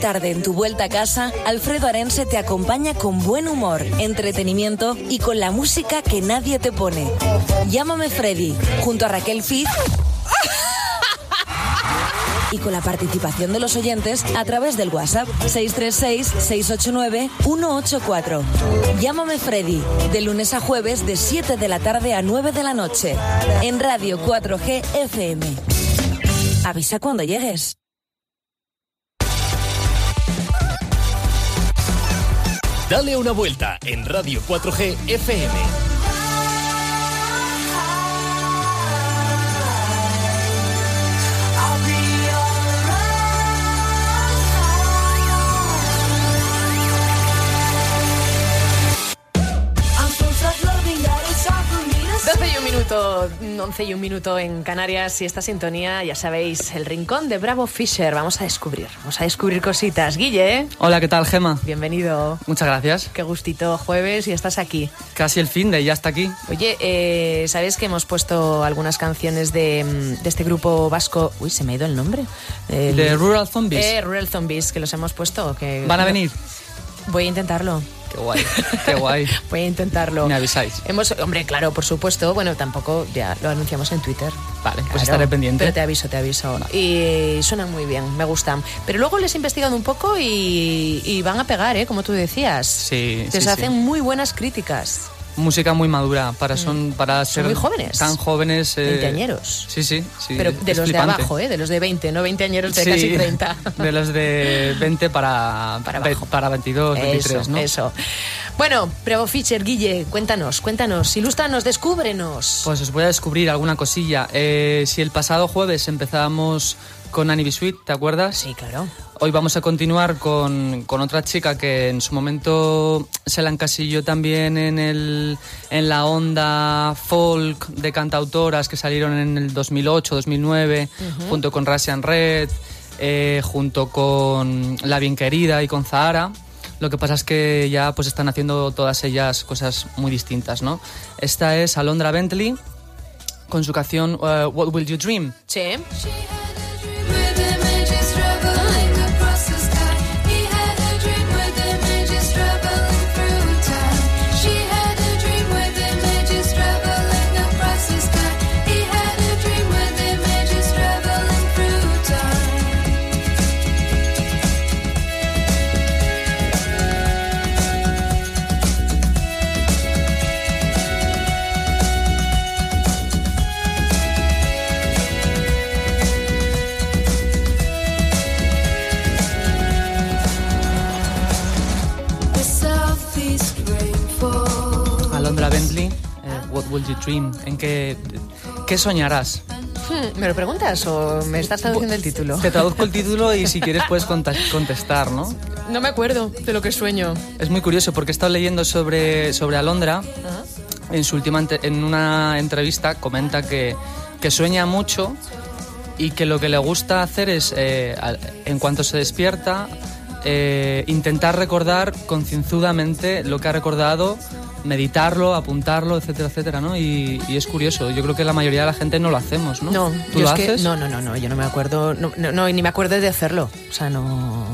Tarde en tu vuelta a casa, Alfredo Arense te acompaña con buen humor, entretenimiento y con la música que nadie te pone. Llámame Freddy, junto a Raquel Fiz y con la participación de los oyentes a través del WhatsApp 636-689-184. Llámame Freddy, de lunes a jueves de 7 de la tarde a 9 de la noche, en Radio 4G FM. Avisa cuando llegues. Dale una vuelta en Radio 4G FM. Minuto, 11 y un minuto en Canarias y esta sintonía, ya sabéis, el rincón de Bravo Fisher. Vamos a descubrir, vamos a descubrir cositas. Guille. Hola, ¿qué tal, Gema? Bienvenido. Muchas gracias. Qué gustito jueves y estás aquí. Casi el fin de ya está aquí. Oye, eh, ¿sabes que hemos puesto algunas canciones de, de, este grupo vasco? Uy, se me ha ido el nombre. El, de Rural Zombies. Eh, Rural Zombies, que los hemos puesto. Que, ¿Van a venir? Voy a intentarlo. Qué guay, qué guay. Voy a intentarlo. Me avisáis. Hemos, hombre, claro, por supuesto. Bueno, tampoco ya lo anunciamos en Twitter. Vale, claro, pues estaré pendiente. Pero te aviso, te aviso. Vale. Y suenan muy bien, me gustan. Pero luego les he investigado un poco y, y van a pegar, ¿eh? Como tú decías. Sí, Les sí, hacen sí. muy buenas críticas. Música muy madura para son para ser muy jóvenes. tan jóvenes. Eh, Veinteañeros. Sí, sí, sí. Pero de los flipante. de abajo, ¿eh? De los de 20, no veinteañeros de Sí, casi 30. De los de 20 para, Para abajo. para 22, 23, eso, ¿no? Eso. Bueno, Bravo Fischer, Guille, cuéntanos, cuéntanos, ilústranos, descúbrenos. Pues os voy a descubrir alguna cosilla. Eh, si el pasado jueves empezábamos con Annie B. Sweet, ¿te acuerdas? Sí, claro. Hoy vamos a continuar con, con otra chica que en su momento se la encasilló también en, el, en la onda folk de cantautoras que salieron en el 2008-2009, junto con Russian Red, eh, junto con La Bien Querida y con Zahara. Lo que pasa es que ya pues están haciendo todas ellas cosas muy distintas, ¿no? Esta es Alondra Bentley con su canción eh, What Will You Dream. Sí. Will You Dream? ¿En qué, qué soñarás? Hmm, ¿Me lo preguntas o me estás traduciendo el título? Te traduzco el título y si quieres puedes contestar, ¿no? No me acuerdo de lo que sueño. Es muy curioso porque he estado leyendo sobre, sobre Alondra. En, su última en una entrevista comenta que, que sueña mucho y que lo que le gusta hacer es, eh, en cuanto se despierta, eh, intentar recordar concienzudamente lo que ha recordado, meditarlo, apuntarlo, etcétera, etcétera, ¿no? Y, y es curioso, yo creo que la mayoría de la gente no lo hacemos, ¿no? No, ¿Tú yo lo es que- haces? no, no, no, no, yo no me acuerdo, no, no, ni me acuerdo de hacerlo. O sea, no.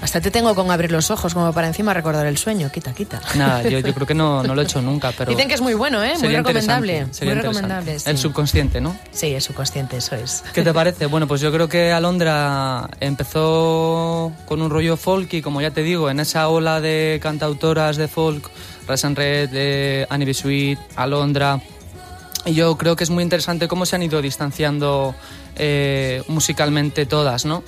Bastante tengo con abrir los ojos como para encima recordar el sueño. Quita, quita. Nada, yo, yo creo que no, no lo he hecho nunca, pero... Dicen que es muy bueno, ¿eh? Muy recomendable. muy recomendable. sí. El subconsciente, ¿no? Sí, es subconsciente, eso es. ¿Qué te parece? Bueno, pues yo creo que Alondra empezó con un rollo folk y como ya te digo, en esa ola de cantautoras de folk, Rasan Red, de Annie B. Sweet, Alondra, y yo creo que es muy interesante cómo se han ido distanciando eh, musicalmente todas, ¿no?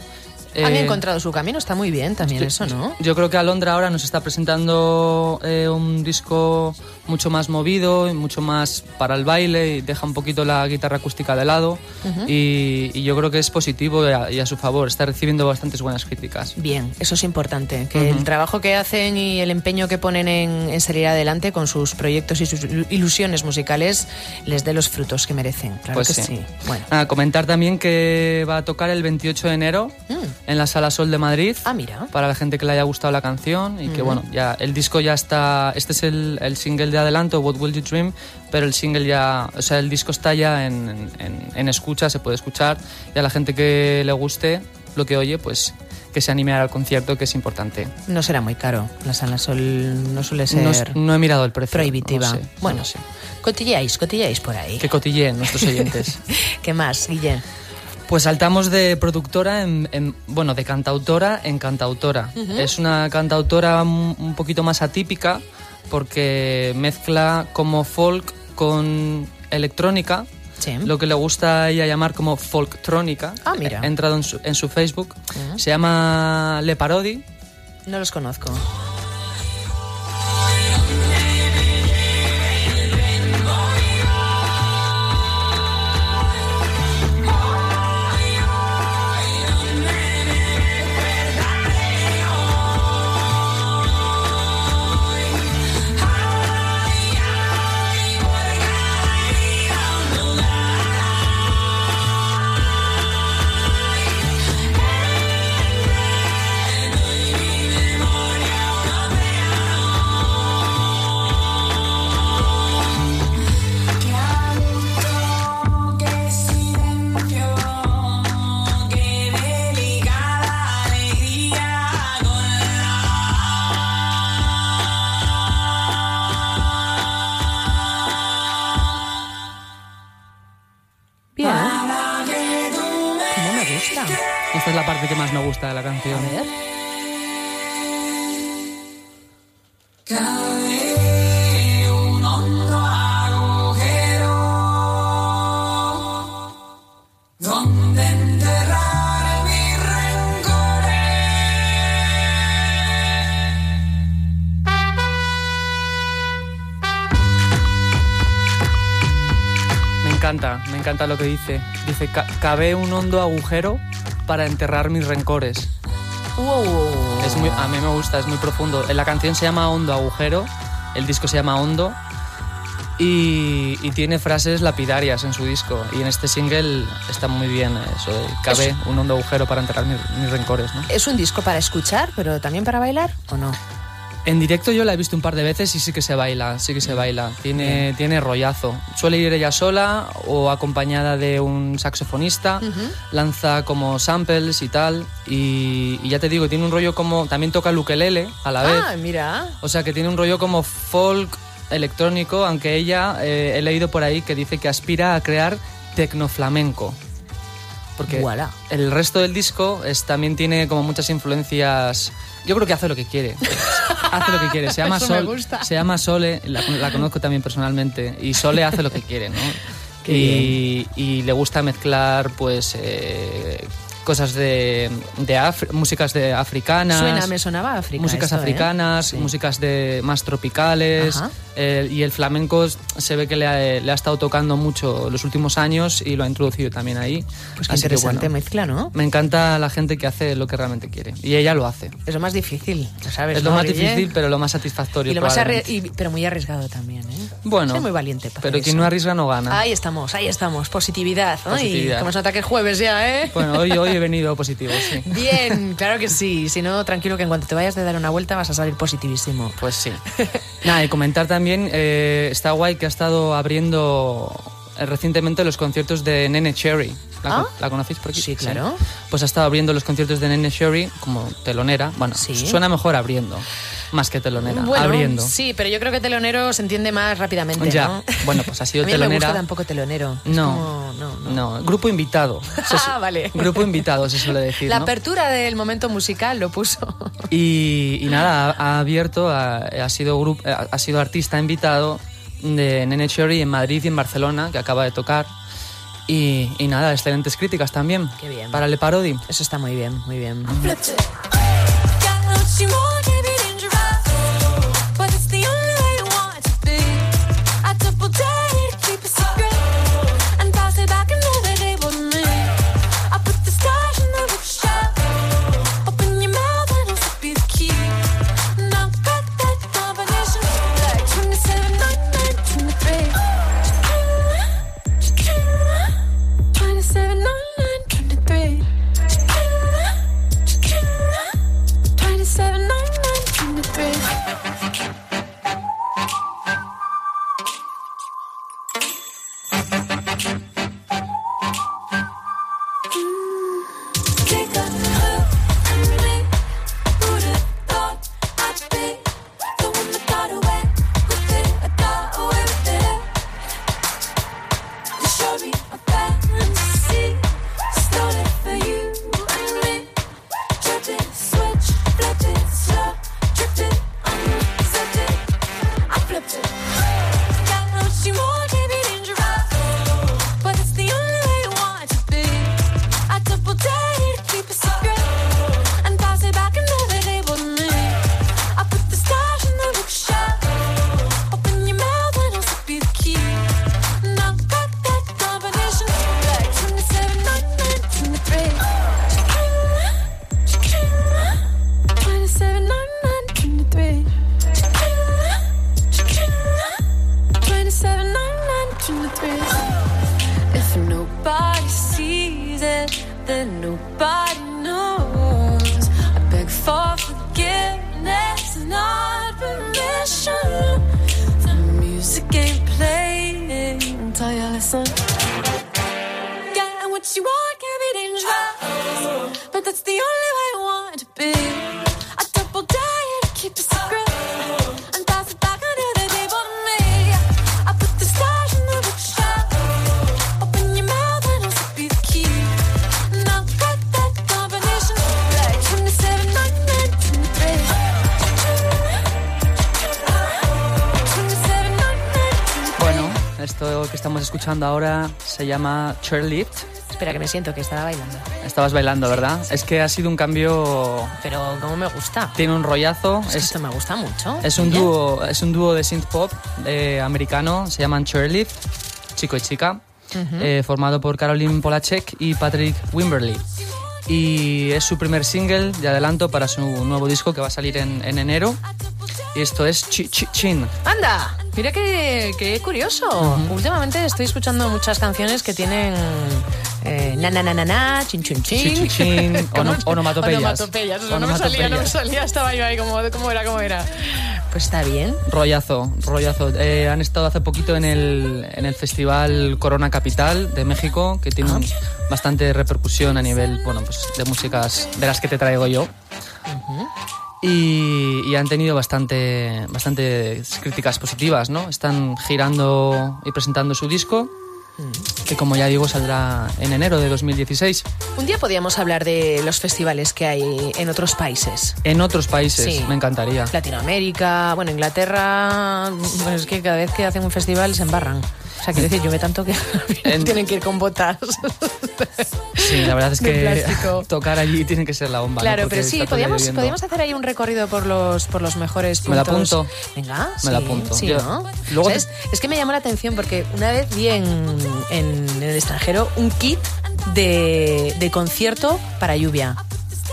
Han Eh, encontrado su camino, está muy bien también eso, ¿no? Yo creo que Alondra ahora nos está presentando eh, un disco mucho más movido, y mucho más para el baile y deja un poquito la guitarra acústica de lado y, y yo creo que es positivo y a, y a su favor, está recibiendo bastantes buenas críticas. Bien, eso es importante, que Ujú. el trabajo que hacen y el empeño que ponen en, en salir adelante con sus proyectos y sus ilu- ilusiones musicales les dé los frutos que merecen. Claro Pues que sí. sí. Bueno. Ah, comentar también que va a tocar el 28 de enero en la Sala Sol de Madrid. Mm. Ah, mira. Para la gente que le haya gustado la canción y que bueno, ya el disco ya está, este es el, el single de adelanto, What Will You Dream, pero el single ya, o sea, el disco está ya en, en- en escucha, se puede escuchar y a la gente que le guste lo que oye, pues que se anime al concierto, que es importante. No será muy caro. La Sala Sol no suele No, ser no he mirado el precio. prohibitiva. no sé, no bueno, lo sé. cotilleáis, cotilleáis por ahí. Que cotilleen nuestros oyentes. ¿Qué más, Guille? Pues saltamos de productora, en, en- bueno, de cantautora en cantautora. Es una cantautora un, un poquito más atípica porque mezcla como folk con electrónica, Sí. lo que le gusta a ella llamar como folktrónica. Ah, mira. He entrado en su, en su Facebook. Se llama Le Parodi. No los conozco. La canción. A ver. Me encanta, me encanta lo que dice. Dice, "Ca- cabe un hondo agujero para enterrar mis rencores. Wow. Es muy, a mí me gusta, es muy profundo. La canción se llama Hondo Agujero, el disco se llama Hondo y, y tiene frases lapidarias en su disco. Y en este single está muy bien eso de cabe un hondo agujero para enterrar mis, mis rencores. ¿no? ¿Es un disco para escuchar, pero también para bailar o no? En directo yo la he visto un par de veces y sí que se baila, sí que se baila. Tiene, tiene rollazo. Suele ir ella sola o acompañada de un saxofonista. Lanza como samples y tal. Y, y ya te digo, tiene un rollo como... También toca el ukelele a la vez. Ah, mira. O sea que tiene un rollo como folk electrónico, aunque ella, eh, he leído por ahí que dice que aspira a crear tecnoflamenco. Porque Voilà. el resto del disco es, también tiene como muchas influencias. Yo creo que hace lo que quiere. hace lo que quiere. Se llama, Sol, se llama Sole, la, la conozco también personalmente. Y Sole hace lo que quiere, ¿no? Y, y le gusta mezclar, pues. eh, cosas de, de músicas de africanas Suena, me sonaba África. músicas esto, ¿eh? africanas, Sí. músicas de más tropicales Ajá. Eh, y el flamenco se ve que le ha, le ha estado tocando mucho los últimos años y lo ha introducido también ahí. Pues qué Así que, interesante bueno, mezcla, ¿no? me encanta la gente que hace lo que realmente quiere y ella lo hace. Es lo más difícil, lo sabes. es lo ¿no, más difícil, pero lo más satisfactorio. Y lo más y- pero muy arriesgado también, ¿eh? Bueno, Soy muy valiente para pero quien eso. no arriesga no gana. Ahí estamos, ahí estamos. Positividad. Ay, Positividad. cómo se nota que es jueves ya, ¿eh? Bueno, hoy, hoy he venido positivo, sí. Bien, claro que sí. Si no, tranquilo que en cuanto te vayas de dar una vuelta vas a salir positivísimo. Pues sí. Nada, y comentar también, eh, está guay que ha estado abriendo recientemente los conciertos de Nene Cherry. ¿La, Ah. ¿la conocéis por aquí? Sí, claro. Pues ha estado abriendo los conciertos de Nene Cherry como telonera. Bueno, Sí. suena mejor abriendo, más que telonera. Bueno, abriendo. sí, pero yo creo que telonero se entiende más rápidamente, Ya. ¿no? Bueno, pues ha sido a mí no me telonera. gusta tampoco telonero. No. como- no, no. No, grupo invitado. Ah, vale. Grupo invitado se suele decir. La ¿no? apertura del momento musical lo puso. Y, y nada, ha, ha abierto, ha, ha sido grup- ha, ha sido artista invitado de Nene Cherry en Madrid y en Barcelona, que acaba de tocar. Y, y nada, excelentes críticas también. Qué bien. Para Le Parodi. Eso está muy bien, muy bien. Escuchando ahora se llama Chairlift. Espera, que me siento que estaba bailando. Estabas bailando, ¿verdad? Es que ha sido un cambio. Pero como me gusta. Tiene un rollazo. Es esto me gusta mucho. Es un dúo, es un dúo de synth pop eh, americano, se llaman Chairlift, chico y chica, eh, formado por Caroline Polacek y Patrick Wimberly. Y es su primer single de adelanto para su nuevo disco que va a salir en, en enero. Y esto es Chi Chi Chin. ¡Anda! Mira qué, qué curioso. Últimamente estoy escuchando muchas canciones que tienen eh, na na na na na, chin chin chin. Chin, chin, chin, ¿Cómo? ono- onomatopeyas. Onomatopeyas. No me salía, no me Onomatopeyas. salía. Estaba yo ahí como, ¿cómo era, cómo era? Pues está bien. Rollazo, rollazo. Eh, han estado hace poquito en el, en el festival Corona Capital de México, que tiene un- bastante repercusión a nivel, bueno, pues de músicas de las que te traigo yo. Y, y han tenido bastante, bastantes críticas positivas, ¿no? Están girando y presentando su disco, que como ya digo saldrá en enero de 2016. Un día podíamos hablar de los festivales que hay en otros países. En otros países, Sí. me encantaría. Latinoamérica, bueno, Inglaterra, bueno, es que cada vez que hacen un festival se embarran. O sea, quiero decir, llueve tanto que En- tienen que ir con botas. Sí, la verdad es que tocar allí tiene que ser la bomba. Claro, pero sí, podíamos, podíamos hacer ahí un recorrido por los, por los mejores Me la puntos. apunto. Venga, Me la sí, apunto. Sí, ¿no? luego ¿Sabes? Es que me llamó la atención porque una vez vi en, en- en el extranjero un kit de, de concierto para lluvia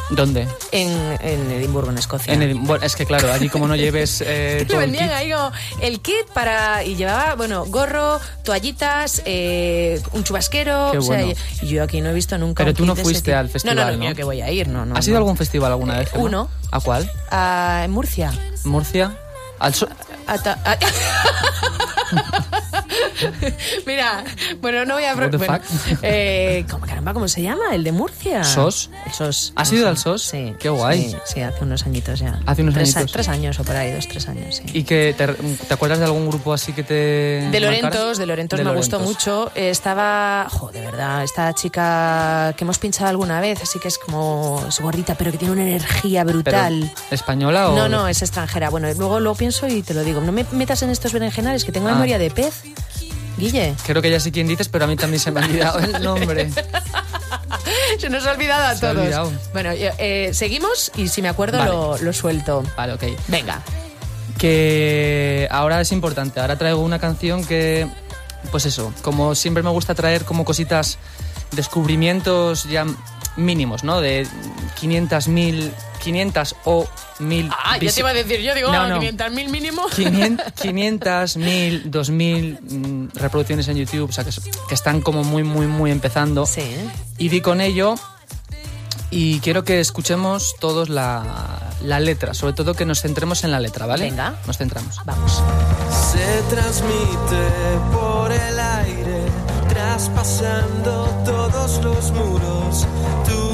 ¿Dónde? en, en Edimburgo, en Escocia. En Edim- bueno, es que claro, allí como no lleves eh, que todo el vendían kit, ahí como el kit para y llevaba bueno gorro toallitas eh, un chubasquero Qué o bueno. yo aquí no he visto nunca Pero un tú kit no fuiste al festival, no no, no, ¿no? que voy a ir no no ¿Has ido a algún festival alguna vez? Uno. ¿A cuál? En Murcia ¿Murcia? Al so- Ata- a- Mira, bueno, no voy a... Bueno, eh, ¿cómo, caramba, ¿cómo se llama? ¿El de Murcia? ¿SOS? El SOS. ¿Has ido al SOS? Sí. Qué guay. Sí, sí, hace unos añitos ya. Hace unos tres, añitos. tres años o por ahí, dos, tres años, sí. ¿Y que te, te acuerdas de algún grupo así que te De? Lorentos, de Lorentos De me gustó Lorentos. mucho. Eh, Estaba, jo, de verdad, esta chica que hemos pinchado alguna vez, así que es como, es gordita, pero que tiene una energía Pero, brutal. ¿Española o...? No, no, es extranjera. Bueno, luego lo pienso y te lo digo. No me metas en estos berenjenales, que tengo Ah. memoria de pez. Guille. Creo que ya sé quién dices, pero a mí también se me ha olvidado el nombre. Se nos ha olvidado a Se todos. olvidado. Bueno, yo, eh, seguimos y si me acuerdo Vale. lo, lo suelto. Vale, ok. Venga. que ahora es importante. Ahora traigo una canción que, pues eso, como siempre me gusta traer como cositas, descubrimientos ya mínimos, ¿no? De 500, 1000, 500 o 1000. Ah, ya te iba a decir, yo digo, No, ah, no. 500.000 mínimo. 500, 500, 1000, 2000 mm, reproducciones en YouTube, o sea, que, es- que están como muy, muy, muy empezando. Sí. Y di con ello y quiero que escuchemos todos la, la letra, sobre todo que nos centremos en la letra, ¿vale? Venga. Nos centramos. Vamos. Se transmite por el aire, traspasando todos los muros. Tu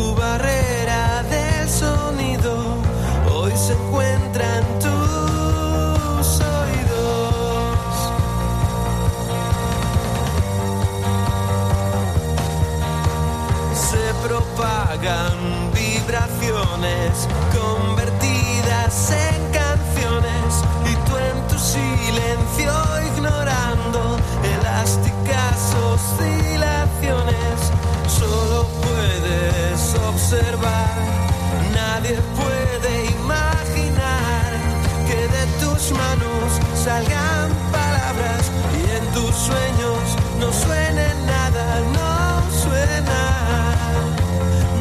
propagan vibraciones convertidas en canciones y tú en tu silencio ignorando elásticas oscilaciones. Solo puedes observar, nadie puede imaginar que de tus manos salgan palabras y en tus sueños no suene nada, no suena,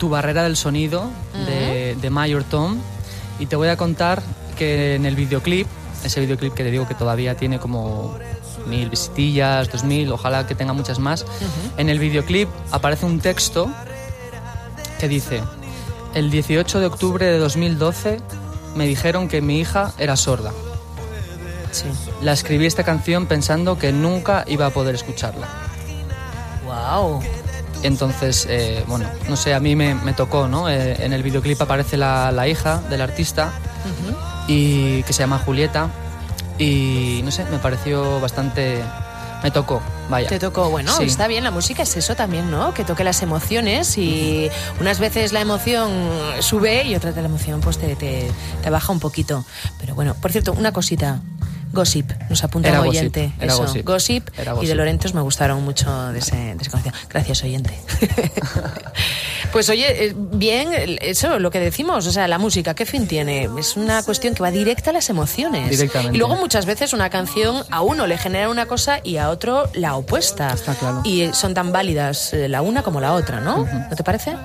Tu barrera del sonido de, de Mayor Tom. Y te voy a contar que en el videoclip, ese videoclip que te digo que todavía tiene como mil visitillas, dos mil, ojalá que tenga muchas más. En el videoclip aparece un texto que dice: El 18 de octubre de 2012 me dijeron que mi hija era sorda. Sí. La escribí esta canción pensando que nunca iba a poder escucharla. Wow. Entonces, eh, bueno, no sé, a mí me, me tocó, ¿no? Eh, en el videoclip aparece la, la hija del artista y que se llama Julieta y no sé, me pareció bastante, me tocó, vaya. Te tocó, bueno, Sí. está bien, la música es eso también, ¿no? Que toque las emociones y unas veces la emoción sube y otras la emoción pues te, te, te baja un poquito. Pero bueno, por cierto, una cosita. Gossip, nos apunta Era un Gossip, oyente. era eso, Gossip. Gossip, Era y de Gossip. Lorentos me gustaron mucho de, ese, de. Gracias, oyente. pues oye, eh, bien, eso, lo que decimos, o sea, la música, ¿qué fin tiene? Es una cuestión que va directa a las emociones. Directamente. Y luego muchas veces una canción a uno le genera una cosa y a otro la opuesta. Está claro. Y eh, son tan válidas eh, la una como la otra, ¿no? ¿No te parece?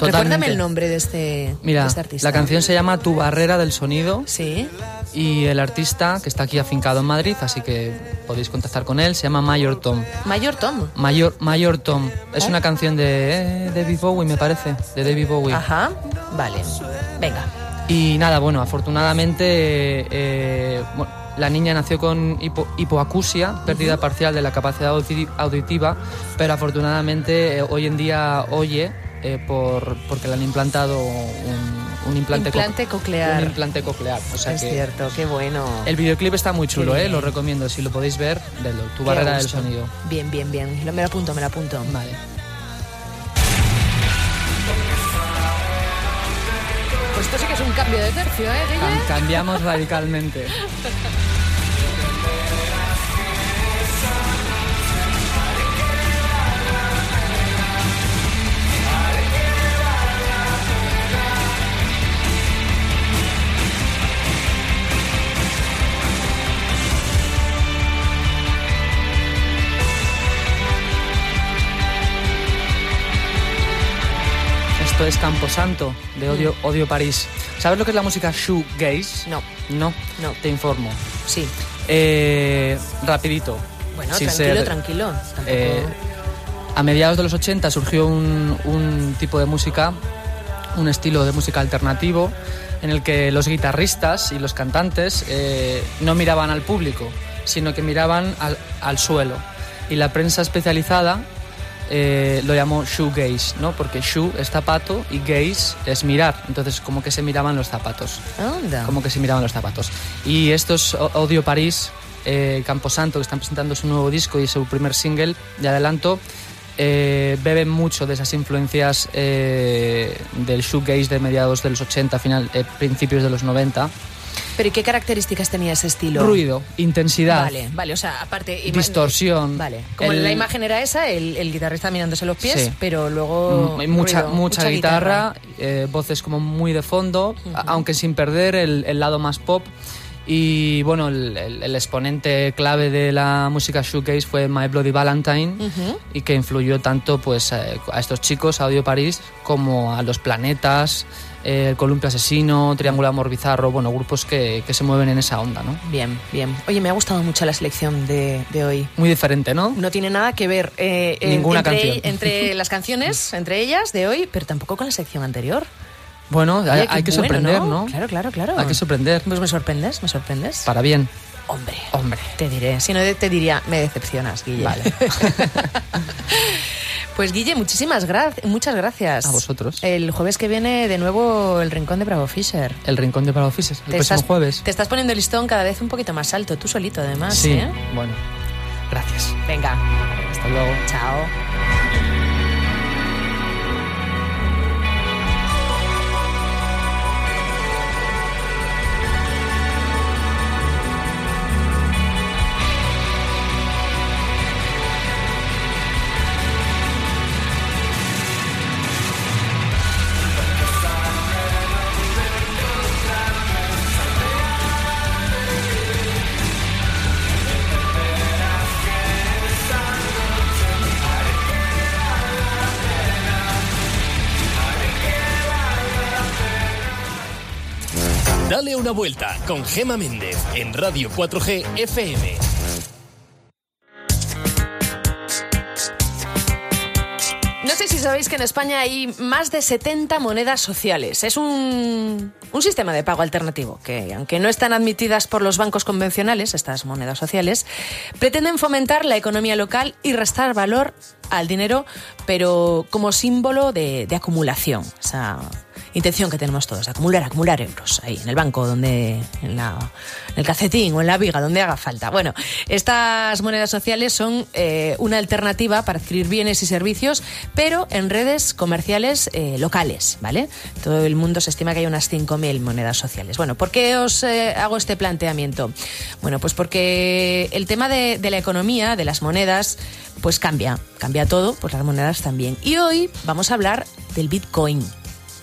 Recuérdame el nombre de este, Mira, de este artista. la canción se llama Tu barrera del sonido Sí. y el artista, que está aquí afincado en Madrid, así que podéis contactar con él, se llama Mayor Tom. Mayor Tom. Mayor, Mayor Tom. Es ¿Eh? una canción de eh, David Bowie, me parece. De David Bowie. Ajá. Vale. Venga. Y nada, bueno, afortunadamente eh, bueno, la niña nació con hipo- hipoacusia, pérdida parcial de la capacidad audi- auditiva, pero afortunadamente hoy en día oye por, porque le han implantado un, un implante, co- Implante coclear. Un implante coclear. O sea es que cierto, qué bueno. el videoclip está muy chulo, eh, lo recomiendo. Si lo podéis ver, vedlo. Tu Qué barrera del sonido. Bien, bien, bien. Me lo apunto, me lo apunto. Vale. Pues esto sí que es un cambio de tercio, ¿eh, Guille? Cambiamos radicalmente. Esto es Camposanto, de Odio, Odio París. ¿Sabes lo que es la música shoegaze? No. No, No. te informo. Sí. Eh, rapidito. Bueno, tranquilo, ser- tranquilo. Tampoco... Eh, a mediados de los 80 surgió un, un tipo de música, un estilo de música alternativo, en el que los guitarristas y los cantantes eh, no miraban al público, sino que miraban al, al suelo. Y la prensa especializada eh, lo llamó shoegaze, ¿no? Porque shoe es zapato y gaze es mirar. Entonces, como que se miraban los zapatos Anda. como que se miraban los zapatos. Y estos Odio París, eh, Camposanto, que están presentando su nuevo disco y su primer single de adelanto, eh, beben mucho de esas influencias eh, del shoegaze de mediados de los 80, final, eh, principios de los 90. Pero ¿y qué características tenía ese estilo? Ruido, intensidad, Vale, vale, o sea, aparte... distorsión. Vale, como el- la imagen era esa, el, el guitarrista mirándose los pies, Sí. pero luego... Mm, mucha, ruido, mucha, guitarra, eh, voces como muy de fondo, aunque sin perder el, el lado más pop. Y bueno, el, exponente clave de la música shoegaze fue My Bloody Valentine y que influyó tanto pues eh, a estos chicos, a Audio París, como a Los Planetas, eh, el Columpio Asesino, Triángulo Amor Bizarro, bueno, grupos que, que se mueven en esa onda, ¿no? Bien, bien. Oye, me ha gustado mucho la selección de, de hoy. Muy diferente, ¿no? No tiene nada que ver eh, en- Ninguna entre, canción. entre las canciones, entre ellas de hoy, pero tampoco con la sección anterior. Bueno, hay, Oye, qué hay que bueno, sorprender, ¿no? Claro, claro, claro. Hay que sorprender. Pues me sorprendes, me sorprendes. Para bien. Hombre, Hombre. te diré. Si no, te diría, me decepcionas, Guille. Vale. pues Guille, muchísimas gracias, muchas gracias. A vosotros. El jueves que viene, de nuevo, el Rincón de Bravo Fisher. El Rincón de Bravo Fisher, el Te próximo estás, jueves. Te estás poniendo el listón cada vez un poquito más alto, tú solito además. Sí, ¿eh? bueno. Gracias. Venga, Hasta luego. chao. Una vuelta con Gema Méndez en Radio 4G FM. No sé si sabéis que en España hay más de 70 monedas sociales. Es un, un sistema de pago alternativo que, aunque no están admitidas por los bancos convencionales, estas monedas sociales, pretenden fomentar la economía local y restar valor al dinero, pero como símbolo de, de acumulación. Esa intención que tenemos todos, acumular, acumular euros ahí en el banco, donde en, la, en el calcetín o en la viga, donde haga falta. Bueno, estas monedas sociales son eh, una alternativa para adquirir bienes y servicios, pero en redes comerciales eh, locales, ¿vale? Todo el mundo se estima que hay unas 5.000 monedas sociales. Bueno, ¿por qué os eh, hago este planteamiento? Bueno, pues porque el tema de, de la economía, de las monedas, pues cambia, cambia todo, pues las monedas también. Y hoy vamos a hablar del Bitcoin.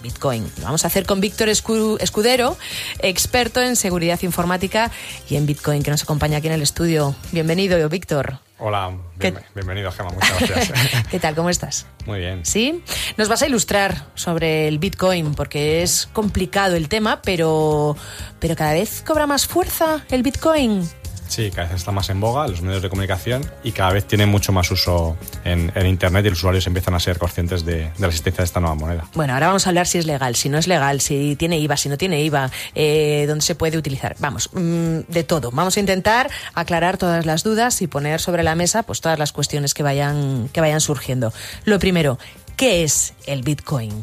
Bitcoin. Lo vamos a hacer con Víctor Escu- Escudero, experto en seguridad informática y en Bitcoin, que nos acompaña aquí en el estudio. Bienvenido, Víctor. Hola, ¿Qué- bien- bienvenido Gemma, muchas gracias. ¿Qué tal? ¿Cómo estás? Muy bien. ¿Sí? Nos vas a ilustrar sobre el Bitcoin, porque es complicado el tema, pero, pero cada vez cobra más fuerza el Bitcoin. Sí, cada vez está más en boga los medios de comunicación y cada vez tiene mucho más uso en, en Internet y los usuarios empiezan a ser conscientes de, de la existencia de esta nueva moneda. Bueno, ahora vamos a hablar si es legal, si no es legal, si tiene IVA, si no tiene IVA, eh, dónde se puede utilizar. Vamos, mm, de todo. Vamos a intentar aclarar todas las dudas y poner sobre la mesa pues todas las cuestiones que vayan, que vayan surgiendo. Lo primero, ¿qué es el Bitcoin?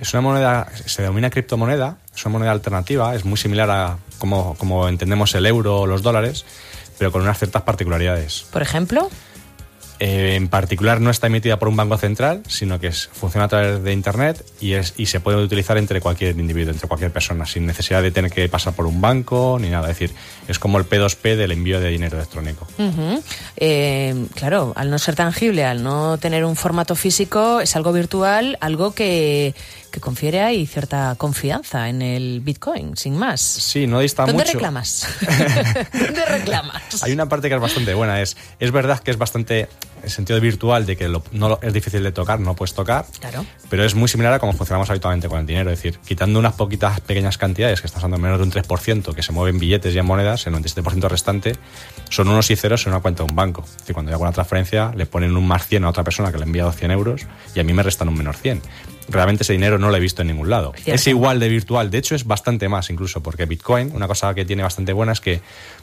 Es una moneda, se denomina criptomoneda, es una moneda alternativa, es muy similar a como, como entendemos el euro o los dólares, pero con unas ciertas particularidades. Por ejemplo, Eh, en particular no está emitida por un banco central, sino que es- funciona a través de Internet y, es, y se puede utilizar entre cualquier individuo, entre cualquier persona, sin necesidad de tener que pasar por un banco ni nada. Es decir, es como el P2P del envío de dinero electrónico. Eh, claro, al no ser tangible, al no tener un formato físico, es algo virtual, algo que, que confiere ahí cierta confianza en el Bitcoin, sin más. Sí, no dista ¿Dónde mucho. reclamas? ¿Dónde reclamas? Hay una parte que es bastante buena. Es, es verdad que es bastante en sentido virtual de que lo- no lo- es difícil de tocar, no puedes tocar. Claro. Pero es muy similar a cómo funcionamos habitualmente con el dinero. Es decir, quitando unas poquitas pequeñas cantidades, que hablando de menos de un 3%, que se mueven billetes y en monedas, el 97% restante son unos y ceros en una cuenta de un banco. Es decir, cuando yo hago una transferencia, le ponen un más 100 a otra persona que le enviado 100 euros y a mí me restan un menos 100. Realmente ese dinero no lo he visto en ningún lado. Cierto. Es igual de virtual, de hecho es bastante más incluso, porque Bitcoin, una cosa que tiene bastante buena es que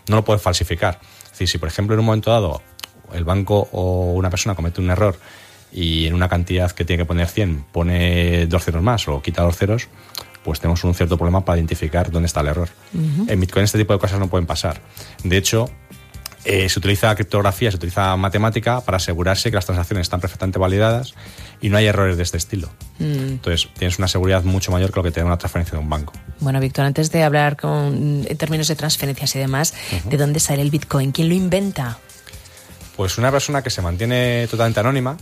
no lo puedes falsificar. Es decir, si por ejemplo en un momento dado el banco o una persona comete un error y en una cantidad que tiene que poner 100 pone dos ceros más o quita dos ceros, pues tenemos un cierto problema para identificar dónde está el error. En Bitcoin este tipo de cosas no pueden pasar. De hecho, eh, se utiliza criptografía, se utiliza matemática para asegurarse que las transacciones están perfectamente validadas y no hay errores de este estilo. Entonces, tienes una seguridad mucho mayor que lo que te da una transferencia de un banco. Bueno, Víctor, antes de hablar con, en términos de transferencias y demás, ¿de dónde sale el Bitcoin? ¿Quién lo inventa? Pues una persona que se mantiene totalmente anónima,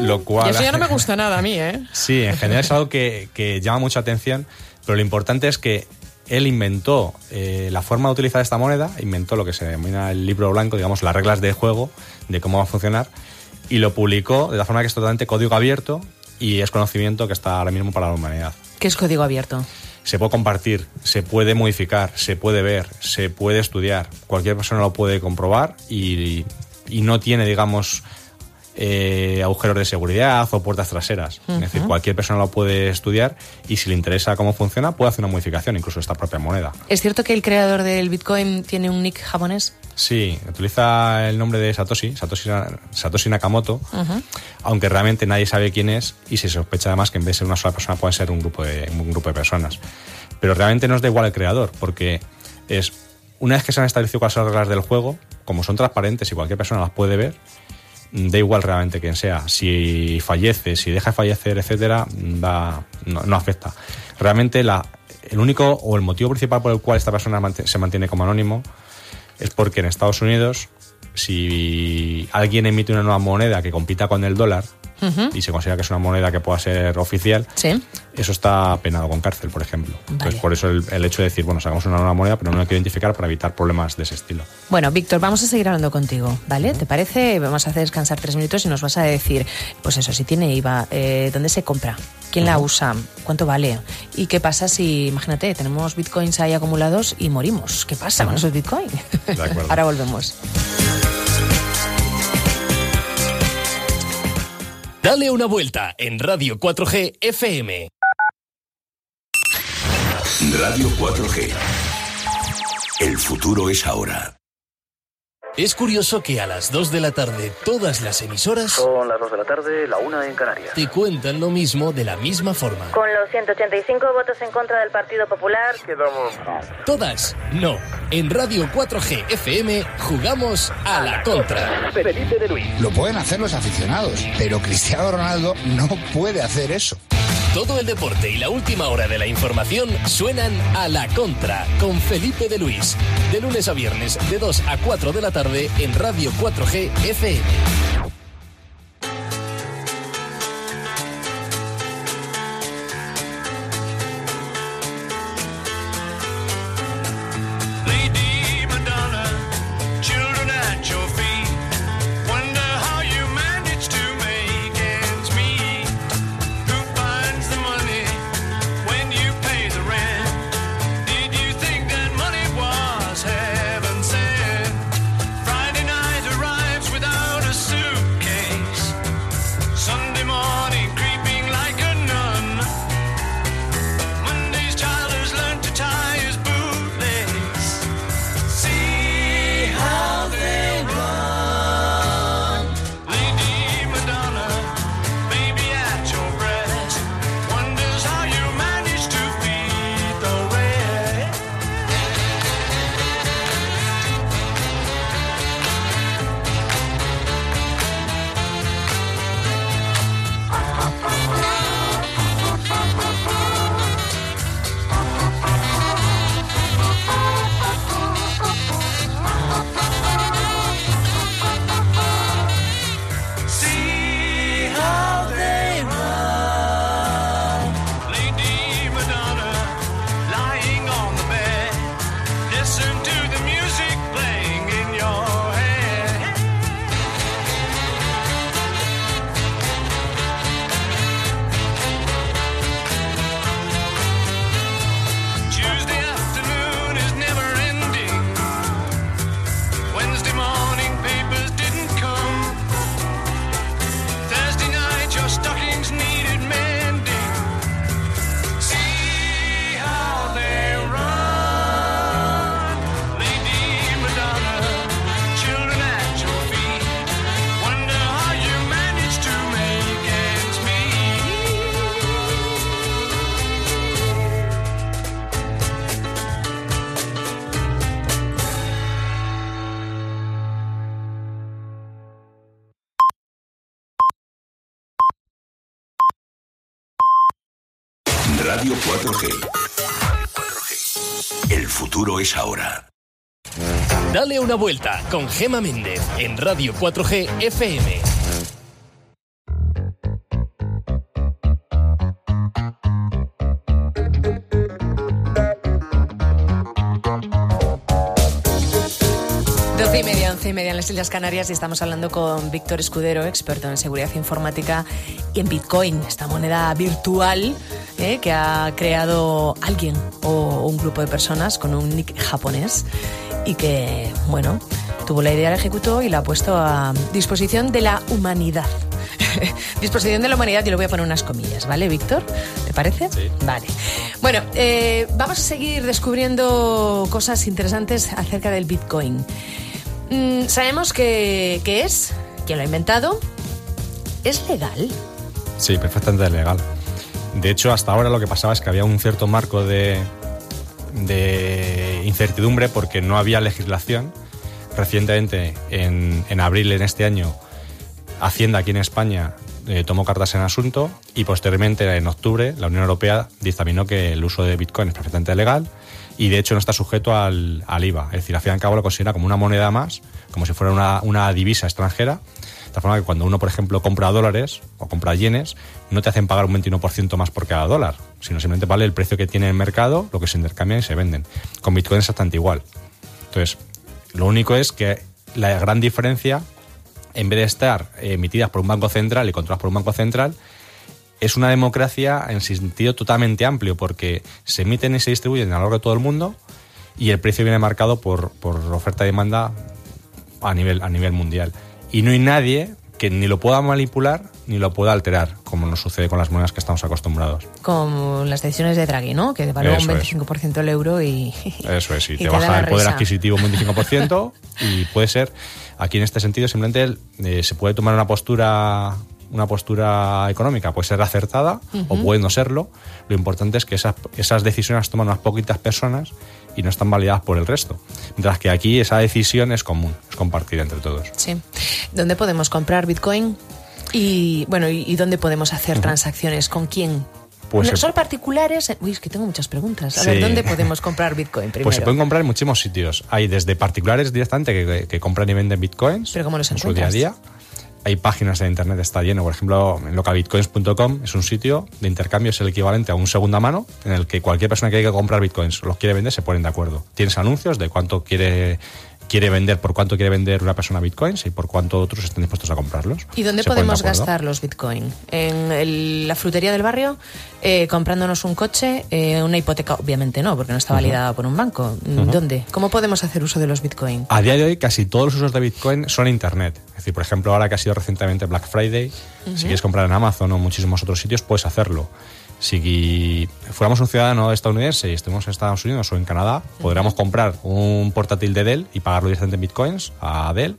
lo cual... Mm. Y eso ya no me gusta nada a mí, ¿eh? Sí, en general es algo que, que llama mucha atención, pero lo importante es que él inventó eh, la forma de utilizar esta moneda, inventó lo que se denomina el libro blanco, digamos, las reglas de juego, de cómo va a funcionar, y lo publicó de la forma que es totalmente código abierto y es conocimiento que está ahora mismo para la humanidad. ¿Qué es código abierto? Se puede compartir, se puede modificar, se puede ver, se puede estudiar. Cualquier persona lo puede comprobar y, y no tiene, digamos, eh, agujeros de seguridad o puertas traseras. Es decir, cualquier persona lo puede estudiar y si le interesa cómo funciona, puede hacer una modificación, incluso esta propia moneda. ¿Es cierto que el creador del Bitcoin tiene un nick japonés? Sí, utiliza el nombre de Satoshi, Satoshi, Satoshi Nakamoto, aunque realmente nadie sabe quién es y se sospecha además que en vez de ser una sola persona puede ser un grupo de, un grupo de personas. Pero realmente nos da igual el creador, porque es una vez que se han establecido cuáles son las reglas del juego, como son transparentes y cualquier persona las puede ver, da igual realmente quién sea. Si fallece, si deja de fallecer, etcétera, da- no, no afecta. Realmente la, el único o el motivo principal por el cual esta persona se mantiene como anónimo es porque en Estados Unidos, si alguien emite una nueva moneda que compita con el dólar, Ujú. y se considera que es una moneda que pueda ser oficial, Sí. eso está penado con cárcel, por ejemplo. Entonces, Vale. por eso el, el hecho de decir, bueno, sacamos una nueva moneda, pero no hay que identificar para evitar problemas de ese estilo. Bueno, Víctor, vamos a seguir hablando contigo, ¿vale? ¿Te parece? Vamos a hacer descansar tres minutos y nos vas a decir, pues eso, si tiene IVA, eh, ¿dónde se compra? ¿Quién la usa? ¿Cuánto vale? ¿Y qué pasa si, imagínate, tenemos bitcoins ahí acumulados y morimos? ¿Qué pasa con esos bitcoins? Ahora volvemos. Dale una vuelta en Radio 4G FM. Radio 4G. El futuro es ahora. Es curioso que a las 2 de la tarde todas las emisoras Son las 2 de la tarde, la 1 en Canarias. te cuentan lo mismo de la misma forma. Con los 185 votos en contra del Partido Popular, Todas, no. En Radio 4G FM jugamos a la contra. Felipe de Luis. Lo pueden hacer los aficionados, pero Cristiano Ronaldo no puede hacer eso. Todo el deporte y la última hora de la información suenan a la contra con Felipe de Luis. De lunes a viernes, de 2 a 4 de la tarde en Radio 4G FM. Radio 4G. El futuro es ahora. Dale una vuelta con Gema Méndez en Radio 4G FM. Doce y media, once y media en las Islas Canarias y estamos hablando con Víctor Escudero, experto en seguridad informática y en Bitcoin, esta moneda virtual eh, que ha creado alguien o un grupo de personas con un nick japonés y que, bueno, tuvo la idea, la ejecutó y la ha puesto a disposición de la humanidad. disposición de la humanidad, yo le voy a poner unas comillas, ¿vale, Víctor? ¿Te parece? Sí. Vale. Bueno, eh, vamos a seguir descubriendo cosas interesantes acerca del Bitcoin. Mm, sabemos que, que es, quién lo ha inventado, es legal. Sí, perfectamente legal. De hecho, hasta ahora lo que pasaba es que había un cierto marco de, incertidumbre porque no había legislación. Recientemente, en, en abril en este año, Hacienda aquí en España eh, tomó cartas en asunto y posteriormente, en octubre, la Unión Europea dictaminó que el uso de Bitcoin es perfectamente legal y de hecho no está sujeto al, al IVA. Es decir, al fin y al cabo lo considera como una moneda más, como si fuera una, una divisa extranjera. De tal forma que cuando uno, por ejemplo, compra dólares o compra yenes, no te hacen pagar un 21% más por cada dólar, sino simplemente vale el precio que tiene el mercado, lo que se intercambia y se venden. Con Bitcoin es exactamente igual. Entonces, lo único es que la gran diferencia, en vez de estar eh, emitidas por un banco central y controladas por un banco central, es una democracia en sentido totalmente amplio, porque se emiten y se distribuyen a lo largo de todo el mundo y el precio viene marcado por, por oferta y demanda a nivel, a nivel mundial. Y no hay nadie que ni lo pueda manipular ni lo pueda alterar, como nos sucede con las monedas que estamos acostumbrados. Como las decisiones de Draghi, ¿no? Que devalúa un Eso es. 25% el euro y... Eso es, y, y te te baja el poder risa. adquisitivo un 25% y puede ser, aquí en este sentido, simplemente eh, se puede tomar una postura una postura económica puede ser acertada o puede no serlo. Lo importante es que esas, esas decisiones las toman unas poquitas personas y no están validadas por el resto. Mientras que aquí esa decisión es común, es compartida entre todos. Sí. ¿Dónde podemos comprar Bitcoin? Y bueno, ¿y, dónde podemos hacer transacciones? ¿Con quién? Pues No, ¿Son particulares? Uy, es que tengo muchas preguntas. A Sí. ver, ¿dónde podemos comprar Bitcoin primero? Pues se pueden comprar en muchísimos sitios. Hay desde particulares directamente que, que- compran y venden bitcoins ¿Pero cómo los en su día a día. Hay páginas de internet, está lleno. Por ejemplo, en localbitcoins.com es un sitio de intercambio, es el equivalente a un segunda mano, en el que cualquier persona que quiera comprar bitcoins los quiere vender se ponen de acuerdo. Tienes anuncios de cuánto quiere, quiere vender, por cuánto quiere vender una persona bitcoins y por cuánto otros están dispuestos a comprarlos. ¿Y dónde podemos gastar los Bitcoin? ¿En el- la frutería del barrio? Eh, ¿Comprándonos un coche? Eh, ¿Una hipoteca? Obviamente no, porque no está validada por un banco. ¿Dónde? ¿Cómo podemos hacer uso de los Bitcoin? A día de hoy casi todos los usos de Bitcoin son Internet. Es decir, por ejemplo, ahora que ha sido recientemente Black Friday, si quieres comprar en Amazon o muchísimos otros sitios, puedes hacerlo. Si fuéramos un ciudadano estadounidense y estemos en Estados Unidos o en Canadá, podríamos comprar un portátil de Dell y pagarlo directamente en Bitcoins a Dell,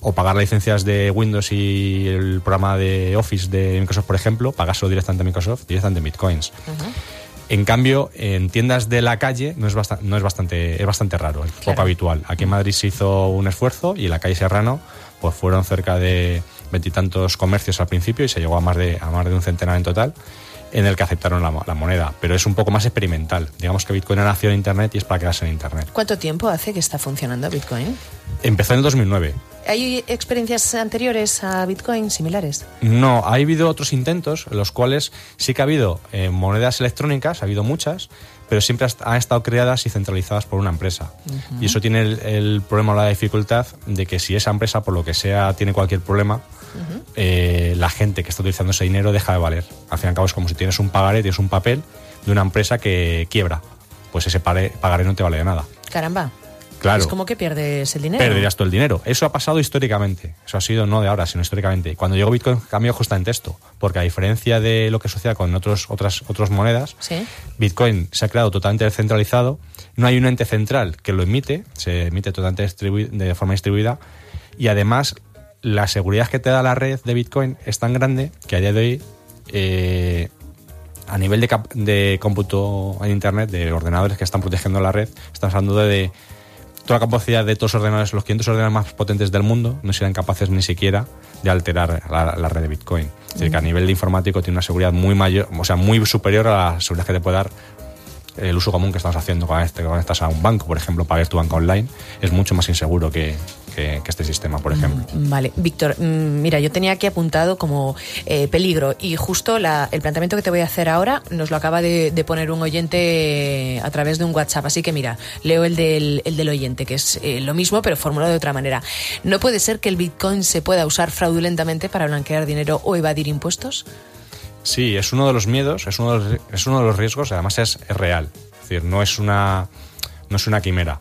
o pagar las licencias de Windows y el programa de Office de Microsoft, por ejemplo, pagárselo directamente a Microsoft, directamente en Bitcoins. En cambio, en tiendas de la calle no es, basta- no es bastante es bastante raro, es poco habitual. Aquí en Madrid se hizo un esfuerzo y en la calle Serrano pues fueron cerca de veintitantos comercios al principio y se llegó a más de a más de un centenar en total en el que aceptaron la, mo- la moneda, pero es un poco más experimental. Digamos que Bitcoin ha nacido en internet y es para quedarse en internet. ¿Cuánto tiempo hace que está funcionando Bitcoin? Empezó en el 2009. ¿Hay experiencias anteriores a Bitcoin similares? No, ha habido otros intentos en los cuales sí que ha habido eh, monedas electrónicas, ha habido muchas, pero siempre han estado creadas y centralizadas por una empresa. Y eso tiene el, el problema o la dificultad de que si esa empresa, por lo que sea, tiene cualquier problema, eh, la gente que está utilizando ese dinero deja de valer. Al fin y al cabo es como si tienes un pagaré, tienes un papel de una empresa que quiebra. Pues ese pagaré no te vale de nada. Caramba. Claro. Es como que pierdes el dinero. Perderías todo el dinero. Eso ha pasado históricamente. Eso ha sido no de ahora, sino históricamente. Cuando llegó Bitcoin cambió justamente esto. Porque a diferencia de lo que sucede con otros, otras, otras monedas, Sí. Bitcoin se ha creado totalmente descentralizado. No hay un ente central que lo emite. Se emite totalmente de forma distribuida. Y además, la seguridad que te da la red de Bitcoin es tan grande que a día de hoy, eh, a nivel de, de cómputo en Internet, de ordenadores que están protegiendo la red, estamos hablando de, de toda la capacidad de todos los ordenadores, los 500 ordenadores más potentes del mundo, no serán capaces ni siquiera de alterar la, la red de Bitcoin. Es decir, que a nivel de informático tiene una seguridad muy mayor, o sea, muy superior a la seguridad que te puede dar el uso común que estamos haciendo cuando estás a un banco, por ejemplo, para ver tu banca online, es mucho más inseguro que, que- que este sistema, por ejemplo. Vale, Víctor, mm, mira, yo tenía aquí apuntado como eh, peligro y justo la- el planteamiento que te voy a hacer ahora nos lo acaba de, de poner un oyente a través de un WhatsApp, así que mira, leo el del, el del oyente, que es eh, lo mismo pero formulado de otra manera. ¿No puede ser que el Bitcoin se pueda usar fraudulentamente para blanquear dinero o evadir impuestos? Sí, es uno de los miedos, es uno de los, es uno de los riesgos, además es, es real. Es decir, no es una, no es una quimera.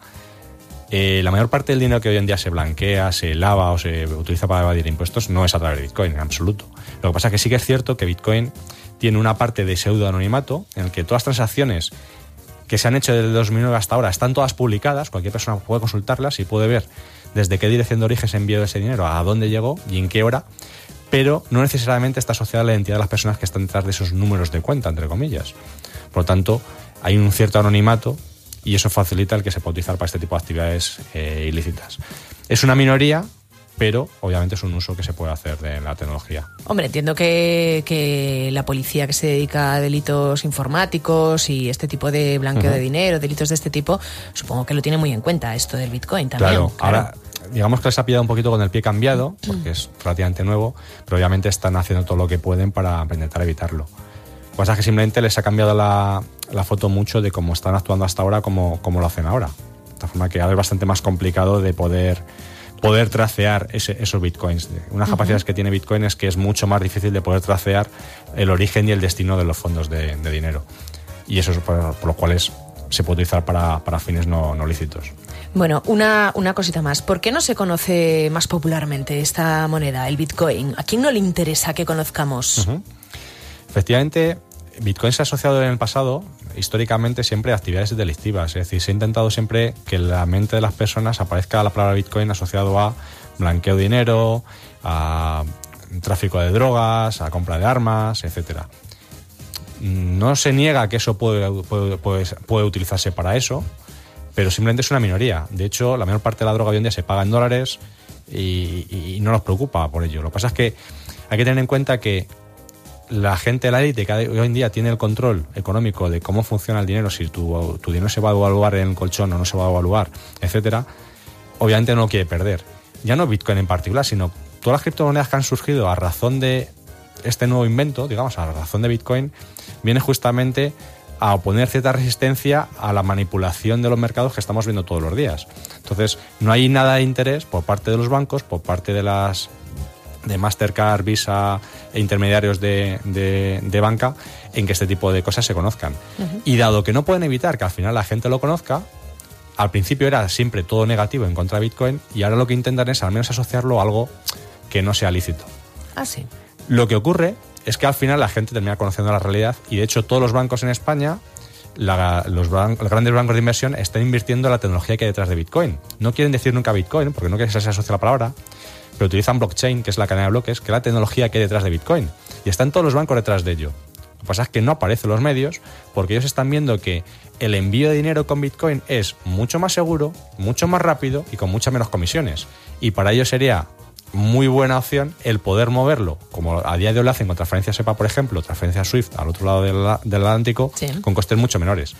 Eh, la mayor parte del dinero que hoy en día se blanquea, se lava o se utiliza para evadir impuestos no es a través de Bitcoin, en absoluto. Lo que pasa es que sí que es cierto que Bitcoin tiene una parte de pseudo-anonimato en el que todas las transacciones que se han hecho desde el 2009 hasta ahora están todas publicadas, cualquier persona puede consultarlas y puede ver desde qué dirección de origen se envió ese dinero, a dónde llegó y en qué hora, pero no necesariamente está asociada a la identidad de las personas que están detrás de esos números de cuenta, entre comillas. Por lo tanto, hay un cierto anonimato y eso facilita el que se pueda utilizar para este tipo de actividades eh, ilícitas. Es una minoría, pero obviamente es un uso que se puede hacer de la tecnología. Hombre, entiendo que, que la policía que se dedica a delitos informáticos y este tipo de blanqueo de dinero, delitos de este tipo, supongo que lo tiene muy en cuenta esto del Bitcoin también. Claro, ahora digamos que les ha pillado un poquito con el pie cambiado, porque es relativamente nuevo, pero obviamente están haciendo todo lo que pueden para intentar evitarlo. Pasa es que simplemente les ha cambiado la, la foto mucho de cómo están actuando hasta ahora como, como lo hacen ahora. De tal forma que ahora es bastante más complicado de poder poder tracear ese- esos bitcoins. Una Ujú. capacidad que tiene Bitcoin es que es mucho más difícil de poder tracear el origen y el destino de los fondos de, de dinero. Y eso es por, por lo cual es- se puede utilizar para, para fines no, no lícitos. Bueno, una, una cosita más. ¿Por qué no se conoce más popularmente esta moneda, el Bitcoin? ¿A quién no le interesa que conozcamos? Efectivamente, Bitcoin se ha asociado en el pasado, históricamente, siempre a actividades delictivas. Es decir, se ha intentado siempre que en la mente de las personas aparezca la palabra Bitcoin asociado a blanqueo de dinero, a tráfico de drogas, a compra de armas, etcétera. No se niega que eso puede, utilizarse para eso, pero simplemente es una minoría. De hecho, la mayor parte de la droga hoy en día se paga en dólares y- y no nos preocupa por ello. Lo que pasa es que hay que tener en cuenta que la gente de la élite que hoy en día tiene el control económico de cómo funciona el dinero, si tu, tu dinero se va a evaluar en el colchón o no se va a evaluar, etcétera, obviamente no quiere perder. Ya no Bitcoin en particular, sino todas las criptomonedas que han surgido a razón de este nuevo invento, digamos, a razón de Bitcoin, viene justamente a oponer cierta resistencia a la manipulación de los mercados que estamos viendo todos los días. Entonces, no hay nada de interés por parte de los bancos, por parte de las de Mastercard, Visa e intermediarios de, de- de banca en que este tipo de cosas se conozcan. Y dado que no pueden evitar que al final la gente lo conozca, al principio era siempre todo negativo en contra de Bitcoin y ahora lo que intentan es al menos asociarlo a algo que no sea lícito. Ah, sí. Lo que ocurre es que al final la gente termina conociendo la realidad y de hecho todos los bancos en España, la- los, ban- los grandes bancos de inversión están invirtiendo en la tecnología que hay detrás de Bitcoin. No quieren decir nunca Bitcoin porque no quieren que se asocie la palabra, pero utilizan blockchain, que es la cadena de bloques, que es la tecnología que hay detrás de Bitcoin. Y están todos los bancos detrás de ello. Lo que pasa es que no aparecen los medios porque ellos están viendo que el envío de dinero con Bitcoin es mucho más seguro, mucho más rápido y con muchas menos comisiones. Y para ellos sería muy buena opción el poder moverlo, como a día de hoy lo hacen con transferencia SEPA, por ejemplo, transferencia SWIFT al otro lado del, del Atlántico, con costes mucho menores.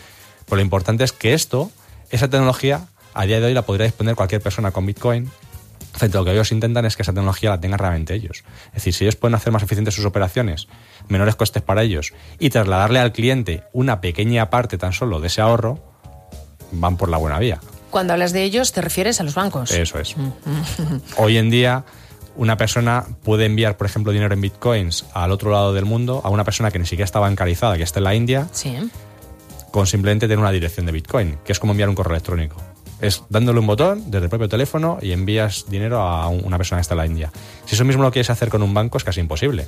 Pero lo importante es que esto, esa tecnología, a día de hoy la podría disponer cualquier persona con Bitcoin. Frente a lo que ellos intentan es que esa tecnología la tengan realmente ellos. Es decir, si ellos pueden hacer más eficientes sus operaciones, menores costes para ellos, y trasladarle al cliente una pequeña parte tan solo de ese ahorro, van por la buena vía. Cuando hablas de ellos, te refieres a los bancos. Eso es. Mm. Hoy en día, una persona puede enviar, por ejemplo, dinero en bitcoins al otro lado del mundo a una persona que ni siquiera está bancarizada, que está en la India, Sí. con simplemente tener una dirección de bitcoin, que es como enviar un correo electrónico. Es dándole un botón desde el propio teléfono y envías dinero a un- una persona que está en la India. Si eso mismo lo quieres hacer con un banco, es casi imposible.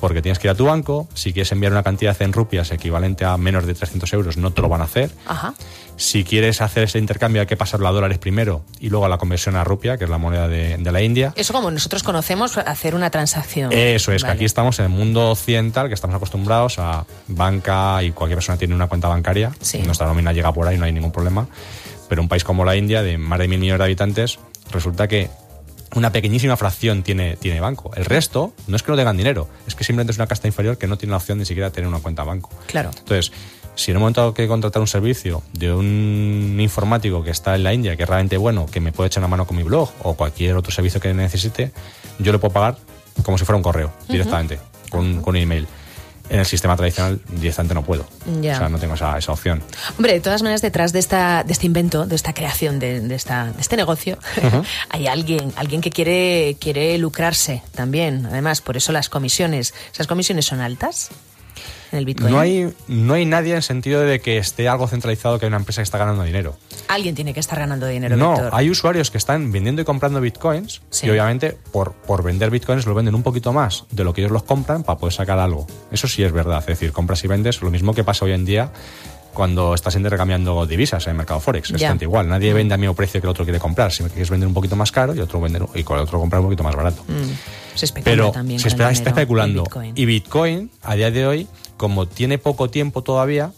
Porque tienes que ir a tu banco, si quieres enviar una cantidad en rupias equivalente a menos de 300 euros, no te lo van a hacer. Ajá. Si quieres hacer ese intercambio hay que pasarlo a dólares primero y luego a la conversión a rupia, que es la moneda de, de la India. Eso como nosotros conocemos hacer una transacción. Eso es, que aquí estamos en el mundo occidental, que estamos acostumbrados a banca y cualquier persona tiene una cuenta bancaria. Nuestra nómina llega por ahí, no hay ningún problema. Pero un país como la India, de más de mil millones de habitantes, resulta que una pequeñísima fracción tiene, tiene banco. El resto no es que no tengan dinero, es que simplemente es una casta inferior que no tiene la opción ni siquiera de tener una cuenta banco. Claro. Entonces, si en un momento tengo que contratar un servicio de un informático que está en la India, que es realmente bueno, que me puede echar una mano con mi blog o cualquier otro servicio que necesite, yo le puedo pagar como si fuera un correo, directamente, con, con un email. En el sistema tradicional directamente no puedo. Ya. O sea, no tengo esa, esa opción. Hombre, de todas maneras, detrás de, esta, de este invento, de esta creación, de, de esta, de este negocio, hay alguien, alguien que quiere, quiere lucrarse también. Además, por eso las comisiones. ¿Esas comisiones son altas en el Bitcoin? No hay, no hay nadie en el sentido de que esté algo centralizado, que hay una empresa que está ganando dinero. Alguien tiene que estar ganando dinero, No, Víctor. hay usuarios que están vendiendo y comprando bitcoins Sí. y obviamente por, por vender bitcoins lo venden un poquito más de lo que ellos los compran para poder sacar algo. Eso sí es verdad, es decir, compras y vendes, lo mismo que pasa hoy en día cuando estás intercambiando divisas en el mercado Forex. Es exactamente igual, nadie vende al mismo precio que el otro quiere comprar. Si quieres vender un poquito más caro y otro vender y con el otro comprar un poquito más barato. Mm, Se especula Pero también se espera- está especulando. Y Bitcoin, a día de hoy, como tiene poco tiempo todavía,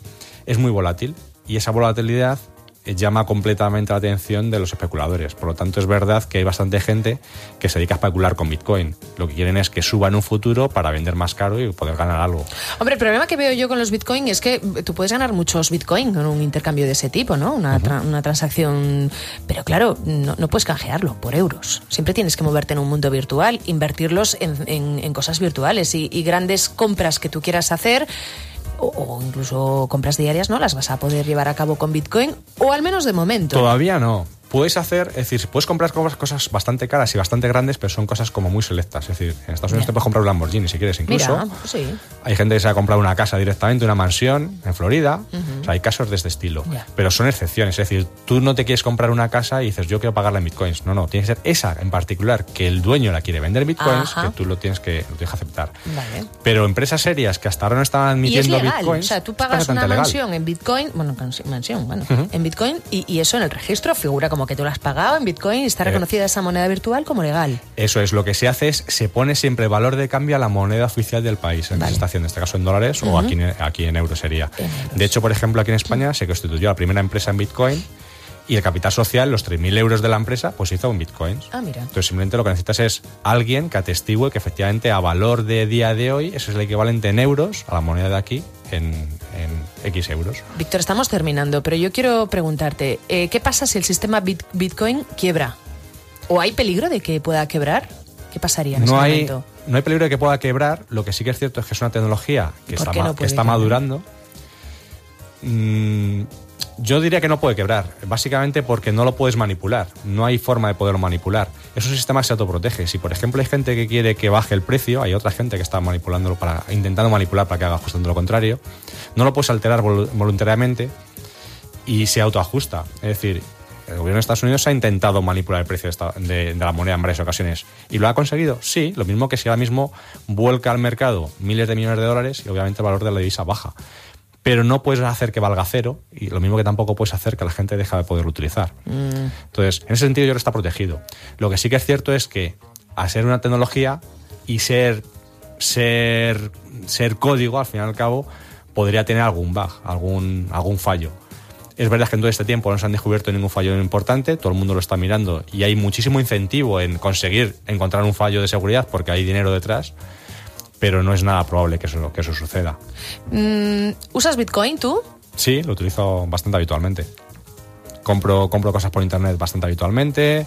es muy volátil. Y esa volatilidad llama completamente la atención de los especuladores. Por lo tanto, es verdad que hay bastante gente que se dedica a especular con Bitcoin. Lo que quieren es que suba en un futuro para vender más caro y poder ganar algo. Hombre, el problema que veo yo con los Bitcoin es que tú puedes ganar muchos Bitcoin con un intercambio de ese tipo, ¿no? Una, tra- una transacción. Pero claro, no, no puedes canjearlo por euros. Siempre tienes que moverte en un mundo virtual, invertirlos en, en- en cosas virtuales y, y grandes compras que tú quieras hacer. O, incluso compras diarias, ¿no? Las vas a poder llevar a cabo con Bitcoin, o al menos de momento. Todavía no. Puedes hacer, es decir, puedes comprar cosas, bastante caras y bastante grandes, pero son cosas como muy selectas. Es decir, en Estados Unidos te puedes comprar un Lamborghini si quieres, incluso. Mira, sí. Hay gente que se ha comprado una casa directamente, una mansión en Florida. Ujú. O sea, hay casos de este estilo. Ya. Pero son excepciones. Es decir, tú no te quieres comprar una casa y dices, yo quiero pagarla en bitcoins. No, no. Tiene que ser esa en particular que el dueño la quiere vender en bitcoins, Ajá. que tú lo tienes que, lo tienes que aceptar. Vale. Pero empresas serias que hasta ahora no estaban Y es admitiendo legal, bitcoins. o sea, tú pagas una legal. mansión en Bitcoin, bueno, mansi- mansión, bueno, Ujú. en Bitcoin y, y eso en el registro figura como que tú lo has pagado en Bitcoin y está Eh. reconocida esa moneda virtual como legal. Eso es, lo que se hace es, se pone siempre el valor de cambio a la moneda oficial del país, en que se está haciendo, en este caso en dólares o aquí, en- aquí en euros sería. De hecho, por ejemplo, aquí en España se constituyó la primera empresa en Bitcoin y el capital social, los 3.000 euros de la empresa, pues hizo en Bitcoins. Ah, mira. Entonces simplemente lo que necesitas es alguien que atestigue que efectivamente a valor de día de hoy, eso es el equivalente en euros a la moneda de aquí en, en X euros. Víctor, estamos terminando, pero yo quiero preguntarte, eh, ¿qué pasa si el sistema Bit- Bitcoin quiebra? ¿O hay peligro de que pueda quebrar? ¿Qué pasaría en no ese hay, momento? no hay peligro de que pueda quebrar. Lo que sí que es cierto es que es una tecnología que ¿Por está, no que madurando. Mm, yo diría que no puede quebrar, básicamente porque no lo puedes manipular. No hay forma de poderlo manipular. Es un sistema que se autoprotege. Si, por ejemplo, hay gente que quiere que baje el precio, hay otra gente que está manipulándolo para, intentando manipular para que haga justamente lo contrario. No lo puedes alterar vol- voluntariamente y se autoajusta. Es decir, el gobierno de Estados Unidos ha intentado manipular el precio de- de la moneda en varias ocasiones. ¿Y lo ha conseguido? Sí, lo mismo que si ahora mismo vuelca al mercado miles de millones de dólares y obviamente el valor de la divisa baja. Pero no puedes hacer que valga cero y lo mismo que tampoco puedes hacer que la gente deje de poderlo utilizar. Mm, Entonces, en ese sentido yo creo que está protegido. Lo que sí que es cierto es que al ser una tecnología y ser, ser, ser código, al fin y al cabo, podría tener algún bug, algún, algún fallo. Es verdad que en todo este tiempo no se han descubierto ningún fallo importante, todo el mundo lo está mirando y hay muchísimo incentivo en conseguir encontrar un fallo de seguridad porque hay dinero detrás, pero no es nada probable que eso, que eso suceda. mm, ¿Usas Bitcoin tú? Sí, lo utilizo bastante habitualmente. Compro, compro cosas por internet bastante habitualmente.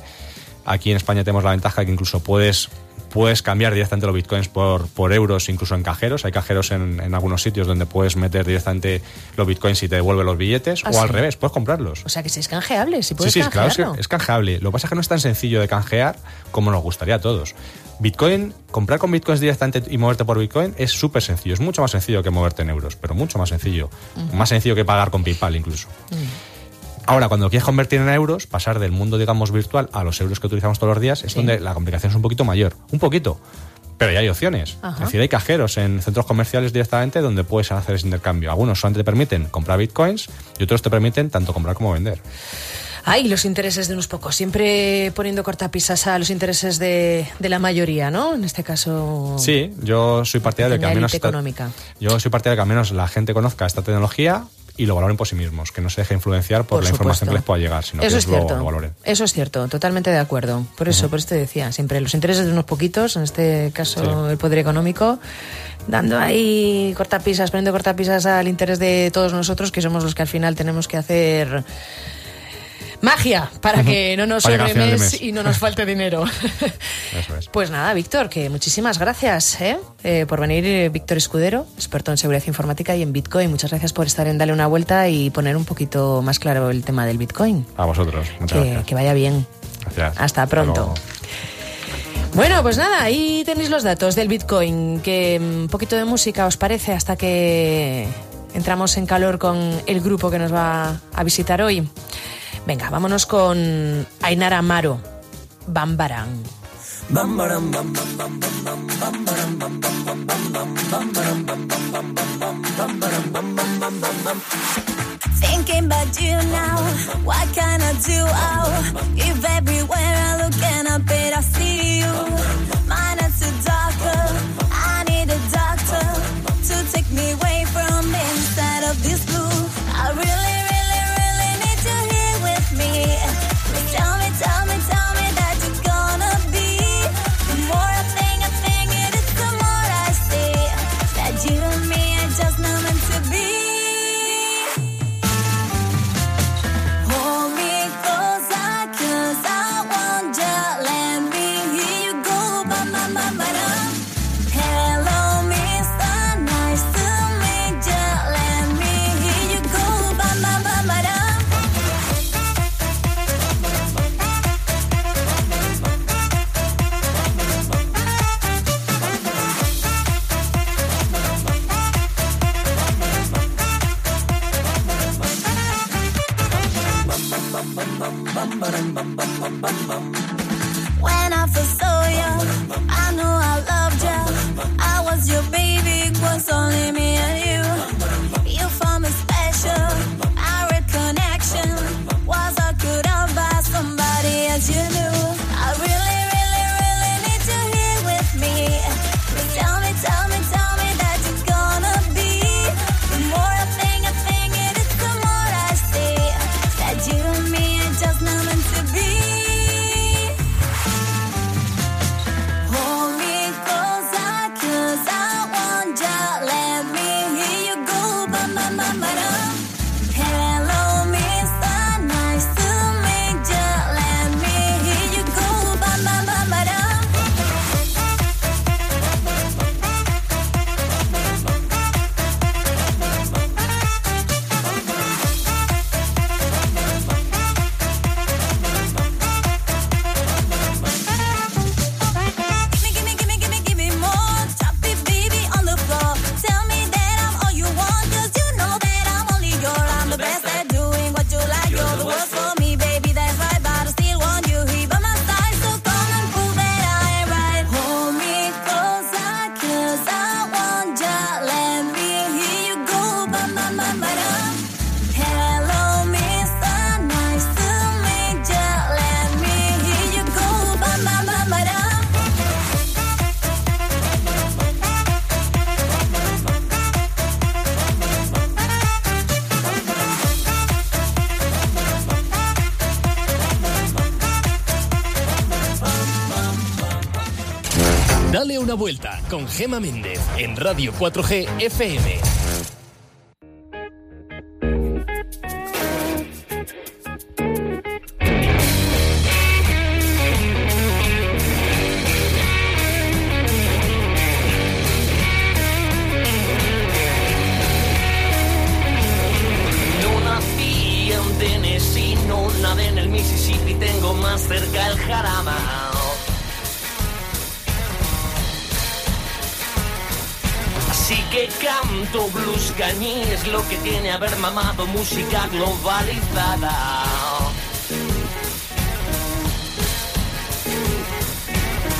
Aquí en España tenemos la ventaja de que incluso puedes, puedes cambiar directamente los bitcoins por, por euros, incluso en cajeros. Hay cajeros en, en algunos sitios donde puedes meter directamente los bitcoins y te devuelve los billetes. Ah, o al sí. revés, puedes comprarlos. O sea que si es canjeable, si Sí, puedes sí, claro, es, canjeable. Lo que pasa es que no es tan sencillo de canjear como nos gustaría a todos. Bitcoin, comprar con bitcoins directamente y moverte por bitcoin es súper sencillo. Es mucho más sencillo que moverte en euros, pero mucho más sencillo. Más sencillo que pagar con PayPal incluso. Ahora, cuando quieres convertir en euros, pasar del mundo, digamos, virtual a los euros que utilizamos todos los días, es Sí. donde la complicación es un poquito mayor. Un poquito. Pero ya hay opciones. Ajá. Es decir, hay cajeros en centros comerciales directamente donde puedes hacer ese intercambio. Algunos solamente te permiten comprar bitcoins y otros te permiten tanto comprar como vender. Ay, los intereses de unos pocos, siempre poniendo cortapisas a los intereses de, de la mayoría, ¿no? En este caso, Sí, yo soy partidario de que al menos económica. yo soy partidario de que al menos la gente conozca esta tecnología y lo valoren por sí mismos, que no se deje influenciar por, Por la información que les pueda llegar, sino Eso que es lo, valoren. Eso es cierto, totalmente de acuerdo. Por eso, por eso te decía, siempre los intereses de unos poquitos, en este caso Sí. el poder económico, dando ahí cortapisas, poniendo cortapisas al interés de todos nosotros, que somos los que al final tenemos que hacer magia para que no nos sobre mes y no nos falte dinero. Eso es. Pues nada, Víctor, que muchísimas gracias ¿eh? Eh, por venir, eh, Víctor Escudero, experto en seguridad informática y en Bitcoin. Muchas gracias por estar en Dale una vuelta y poner un poquito más claro el tema del Bitcoin. A vosotros. Muchas Que, gracias. que vaya bien. Gracias. Hasta pronto. Bueno, pues nada, ahí tenéis los datos del Bitcoin. Que mm, un poquito de música os parece hasta que entramos en calor con el grupo que nos va a visitar hoy. Venga, vámonos con Ainara Amaro, Bambarán. Thinking about you now, what can I do? Oh, if everywhere I look and I bet I see you. Gema Méndez en Radio 4G FM. mamado música globalizada.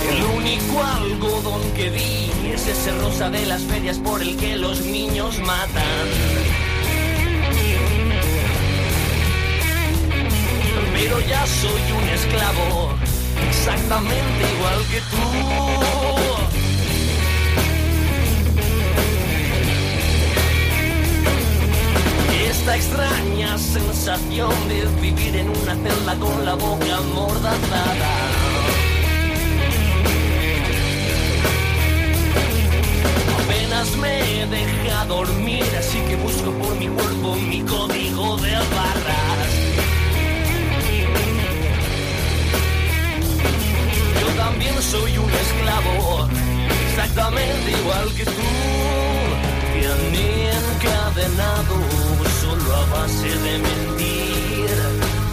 El único algodón que vi es ese rosa de las ferias por el que los niños matan. pero ya soy un esclavo, exactamente igual que tú. esta extraña sensación de vivir en una celda con la boca amordazada. Apenas me deja dormir, así que busco por mi cuerpo mi código de barras. Yo también soy un esclavo, exactamente igual que tú, que han encadenado a base de mentir,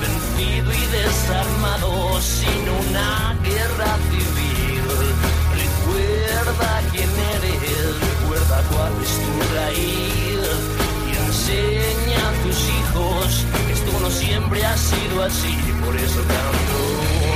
vencido y desarmado, sin una guerra civil. Recuerda quién eres, recuerda cuál es tu raíz. Y enseña a tus hijos esto no siempre ha sido así, por eso canto.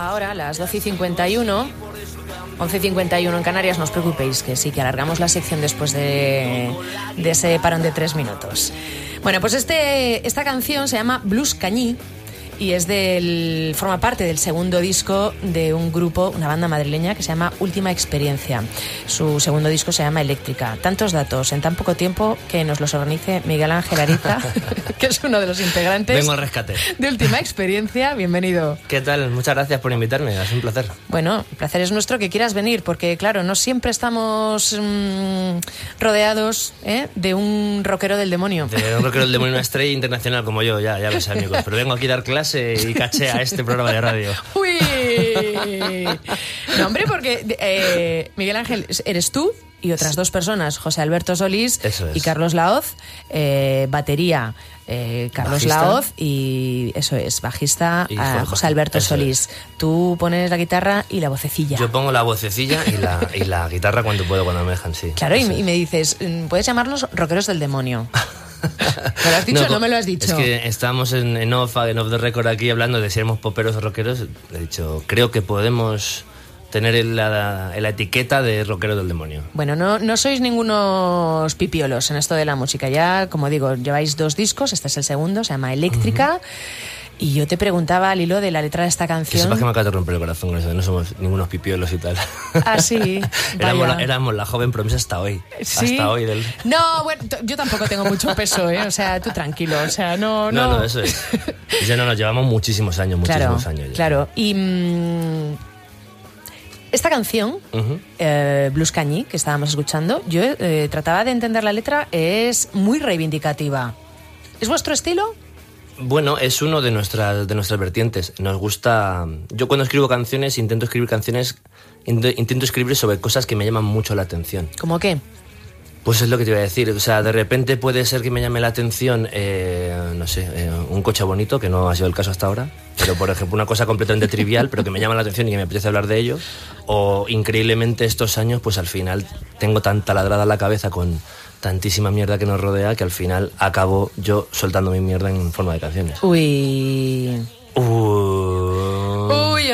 Ahora, las 12 y 51, 11 y 51 en Canarias, no os preocupéis, que sí, que alargamos la sección después de, ese parón de tres minutos. Bueno, pues este, esta canción se llama Blues Cañí y es del forma parte del segundo disco de un grupo, una banda madrileña que se llama Última Experiencia. Su segundo disco se llama Eléctrica. Tantos datos en tan poco tiempo que nos los organice Miguel Ángel Ariza, que es uno de los integrantes Vengo al rescate. de Última Experiencia. Bienvenido. ¿Qué tal? Muchas gracias por invitarme, es un placer. Bueno, el placer es nuestro que quieras venir, porque claro, no siempre estamos mm, rodeados ¿eh? de un rockero del demonio. De un rockero del demonio, una estrella internacional como yo, ya, ya lo sé, amigos. Pero vengo aquí a dar clase y caché a este programa de radio. ¡Uy! No, hombre, porque eh, Miguel Ángel, eres tú y otras dos personas, José Alberto Solís es. y Carlos Laoz, eh, batería. eh, Carlos Bajista. Laoz y eso es, bajista Y José Alberto eso Solís. Tú pones la guitarra y la vocecilla. Yo pongo la vocecilla y la, y la guitarra cuando puedo, cuando me dejan, sí. Claro, y, es. me dices, mm, puedes llamarnos rockeros del demonio. ¿Me lo has dicho o co- no me lo has dicho? Es que estábamos en, en off, en off the record aquí hablando de si éramos poperos o rockeros. He dicho, creo que podemos tener la, la etiqueta de rockero del demonio. Bueno, no, no sois ningunos pipiolos en esto de la música. Ya, como digo, lleváis dos discos, este es el segundo, se llama Eléctrica. Y yo te preguntaba al hilo de la letra de esta Que canción. sepas que me acaba de romper el corazón con eso, no somos ningunos pipiolos y tal. Ah, sí. éramos, la, éramos la joven promesa hasta hoy. ¿Sí? Hasta hoy del... No, bueno, yo tampoco tengo mucho peso, ¿eh? O sea, tú tranquilo, o sea, no, no. No, no, eso es. Ya no, nos llevamos muchísimos años, Claro, muchísimos años. ya. claro. Y mm, esta canción, eh, Blues Cañí, que estábamos escuchando, yo eh, trataba de entender la letra, es muy reivindicativa. ¿Es vuestro estilo? Bueno, es uno de nuestras, de nuestras vertientes. Nos gusta. Yo cuando escribo canciones intento escribir canciones. int- Intento escribir sobre cosas que me llaman mucho la atención. ¿Cómo qué? Pues es lo que te iba a decir. O sea, de repente puede ser que me llame la atención, eh, no sé, eh, un coche bonito, que no ha sido el caso hasta ahora. Pero, por ejemplo, una cosa completamente trivial, pero que me llama la atención y que me apetece hablar de ello. O, increíblemente, estos años, pues al final tengo tan taladrada la cabeza con tantísima mierda que nos rodea que al final acabo yo soltando mi mierda en forma de canciones. Uy. Uy,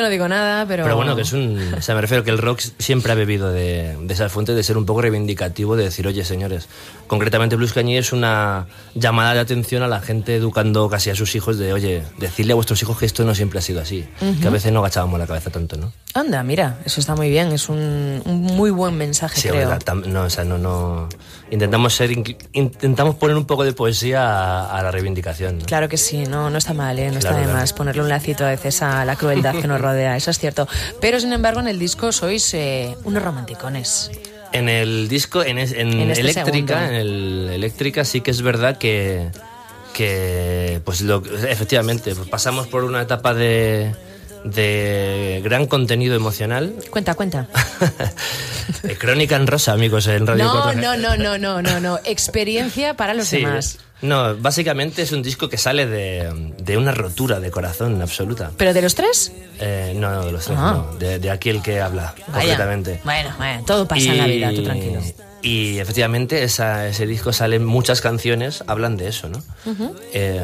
no digo nada, pero. Pero bueno, que es un. O sea, me refiero que el rock siempre ha bebido de, de esa fuente de ser un poco reivindicativo, de decir, oye, señores. Concretamente, Blues Cañí es una llamada de atención a la gente educando casi a sus hijos de, oye, decirle a vuestros hijos que esto no siempre ha sido así. Que a veces no agachábamos la cabeza tanto, ¿no? Anda, mira, eso está muy bien, es un, un muy buen mensaje, Sí, creo. verdad, no, o sea, no, no. Intentamos ser. Intentamos poner un poco de poesía a, a la reivindicación. ¿no? Claro que sí, no, no está mal, ¿eh? no está de más ponerle un lacito a veces a la crueldad que nos rodea, eso es cierto. Pero sin embargo, en el disco sois eh, unos romanticones. En el disco, en, es- en En este Eléctrica, segundo. en el Eléctrica sí que es verdad que, que pues lo, efectivamente, pues pasamos por una etapa de, de gran contenido emocional. Cuenta, cuenta. Eh, Crónica en rosa, amigos, en Radio No, 4G. no, no, no, no, no, no. Experiencia para los Sí, demás. No, básicamente es un disco que sale de, de una rotura de corazón absoluta. ¿Pero de los tres? Eh, no, de los tres, Ah. no, de, de aquí el que habla, Vaya. concretamente. Bueno, bueno, todo pasa en la vida, tú tranquilo. Y efectivamente esa- ese disco salen muchas canciones, hablan de eso, ¿no? Eh,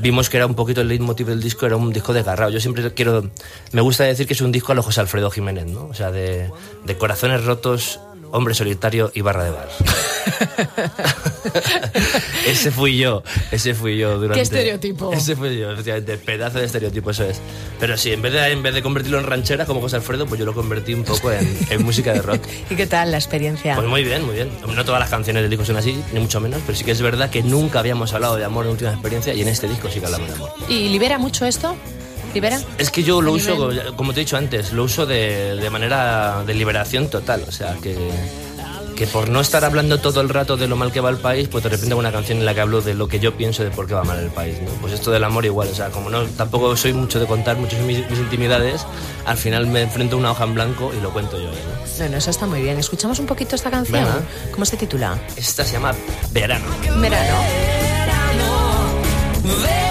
vimos que era un poquito el leitmotiv del disco, era un disco desgarrado. Yo siempre quiero, me gusta decir que es un disco a lo José Alfredo Jiménez, ¿no? O sea, de, de corazones rotos, hombre solitario y barra de bar. ese fui yo, ese fui yo durante... ¿Qué estereotipo? Ese fui yo, efectivamente, pedazo de estereotipo, eso es. Pero sí, en vez de, en vez de convertirlo en ranchera como José Alfredo, pues yo lo convertí un poco en, en música de rock. ¿Y qué tal la experiencia? Pues muy bien, muy bien. No todas las canciones del disco son así, ni mucho menos, pero sí que es verdad que nunca habíamos hablado de amor en última experiencia y en este disco sí que hablamos de amor. ¿Y libera mucho esto? ¿Libera? Es que yo lo uso, nivel- como te he dicho antes, lo uso de, de manera de liberación total. O sea, que, que por no estar hablando todo el rato de lo mal que va el país, pues de repente hago una canción en la que hablo de lo que yo pienso de por qué va mal el país. ¿no? Pues esto del amor igual. O sea, como no tampoco soy mucho de contar muchas mis, mis intimidades, al final me enfrento a una hoja en blanco y lo cuento yo. ¿no? Bueno, eso está muy bien. ¿Escuchamos un poquito esta canción? Venga. ¿Cómo se titula? Esta se llama Verano. Verano. Verano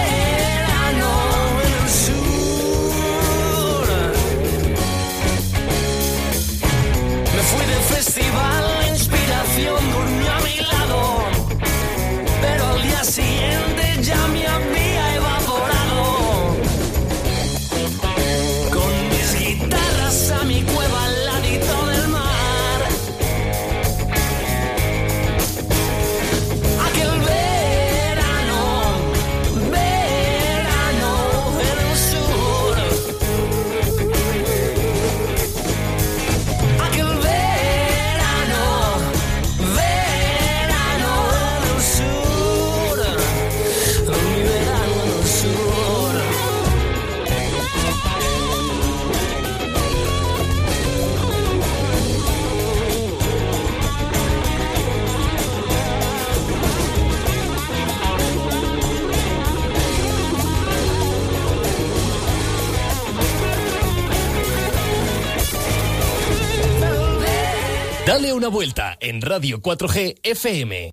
una vuelta en Radio 4G FM.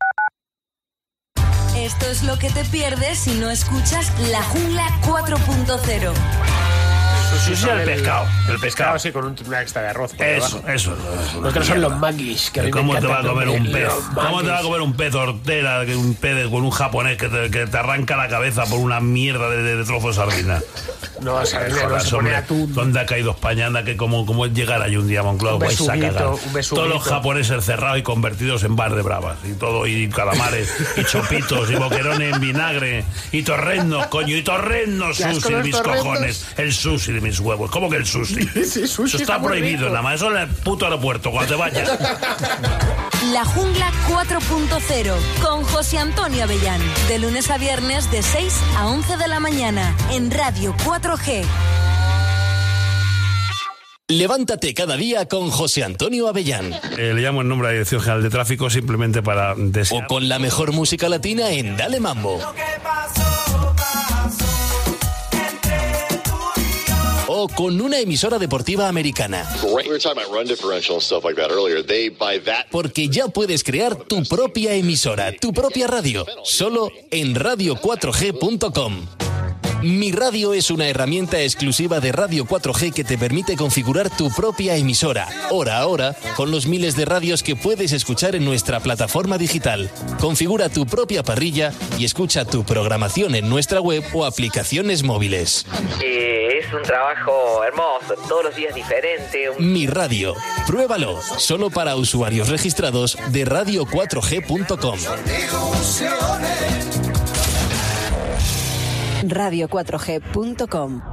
Esto es lo que te pierdes si no escuchas La Jungla 4.0. Sushi al pescado. El pescado, sí, con un- una extra de arroz. por Eso, debajo. eso. Los otros son los maquis. Que ¿Cómo te va a comer un pez? ¿Cómo te va a comer un pez hortera, que un pez con un japonés que te, que te arranca la cabeza por una mierda de, de, de trozo de sardina? No, sabes, no, Jodas, se pone atún. ¿Dónde ha caído España? Anda, que como, como es llegar ahí un día a Moncloa, Un un. Todos los japoneses cerrados y convertidos en bar de bravas. Y todo, y calamares, y chopitos, y boquerones en vinagre, y torrendos, coño, y torrendos sushi de mis torrendos. cojones. El sushi de mis huevos. ¿Cómo que el sushi? Sí, sushi Eso está está prohibido, nada más. Eso en el puto aeropuerto, cuando te vayas. La Jungla 4.0 con José Antonio Avellán. De lunes a viernes de 6 a 11 de la mañana en Radio 4G. Levántate cada día con José Antonio Avellán. Eh, le llamo en nombre de la Dirección General de Tráfico simplemente para desear. O con la mejor música latina en Dale Mambo. O con una emisora deportiva americana. Porque ya puedes crear tu propia emisora, tu propia radio, solo en radio4g.com. Mi Radio es una herramienta exclusiva de Radio 4G que te permite configurar tu propia emisora, hora a hora, con los miles de radios que puedes escuchar en nuestra plataforma digital. Configura tu propia parrilla y escucha tu programación en nuestra web o aplicaciones móviles. Eh, es un trabajo hermoso, todos los días diferente. un- Mi Radio. Pruébalo, solo para usuarios registrados de radio4g.com. Radio4G.com.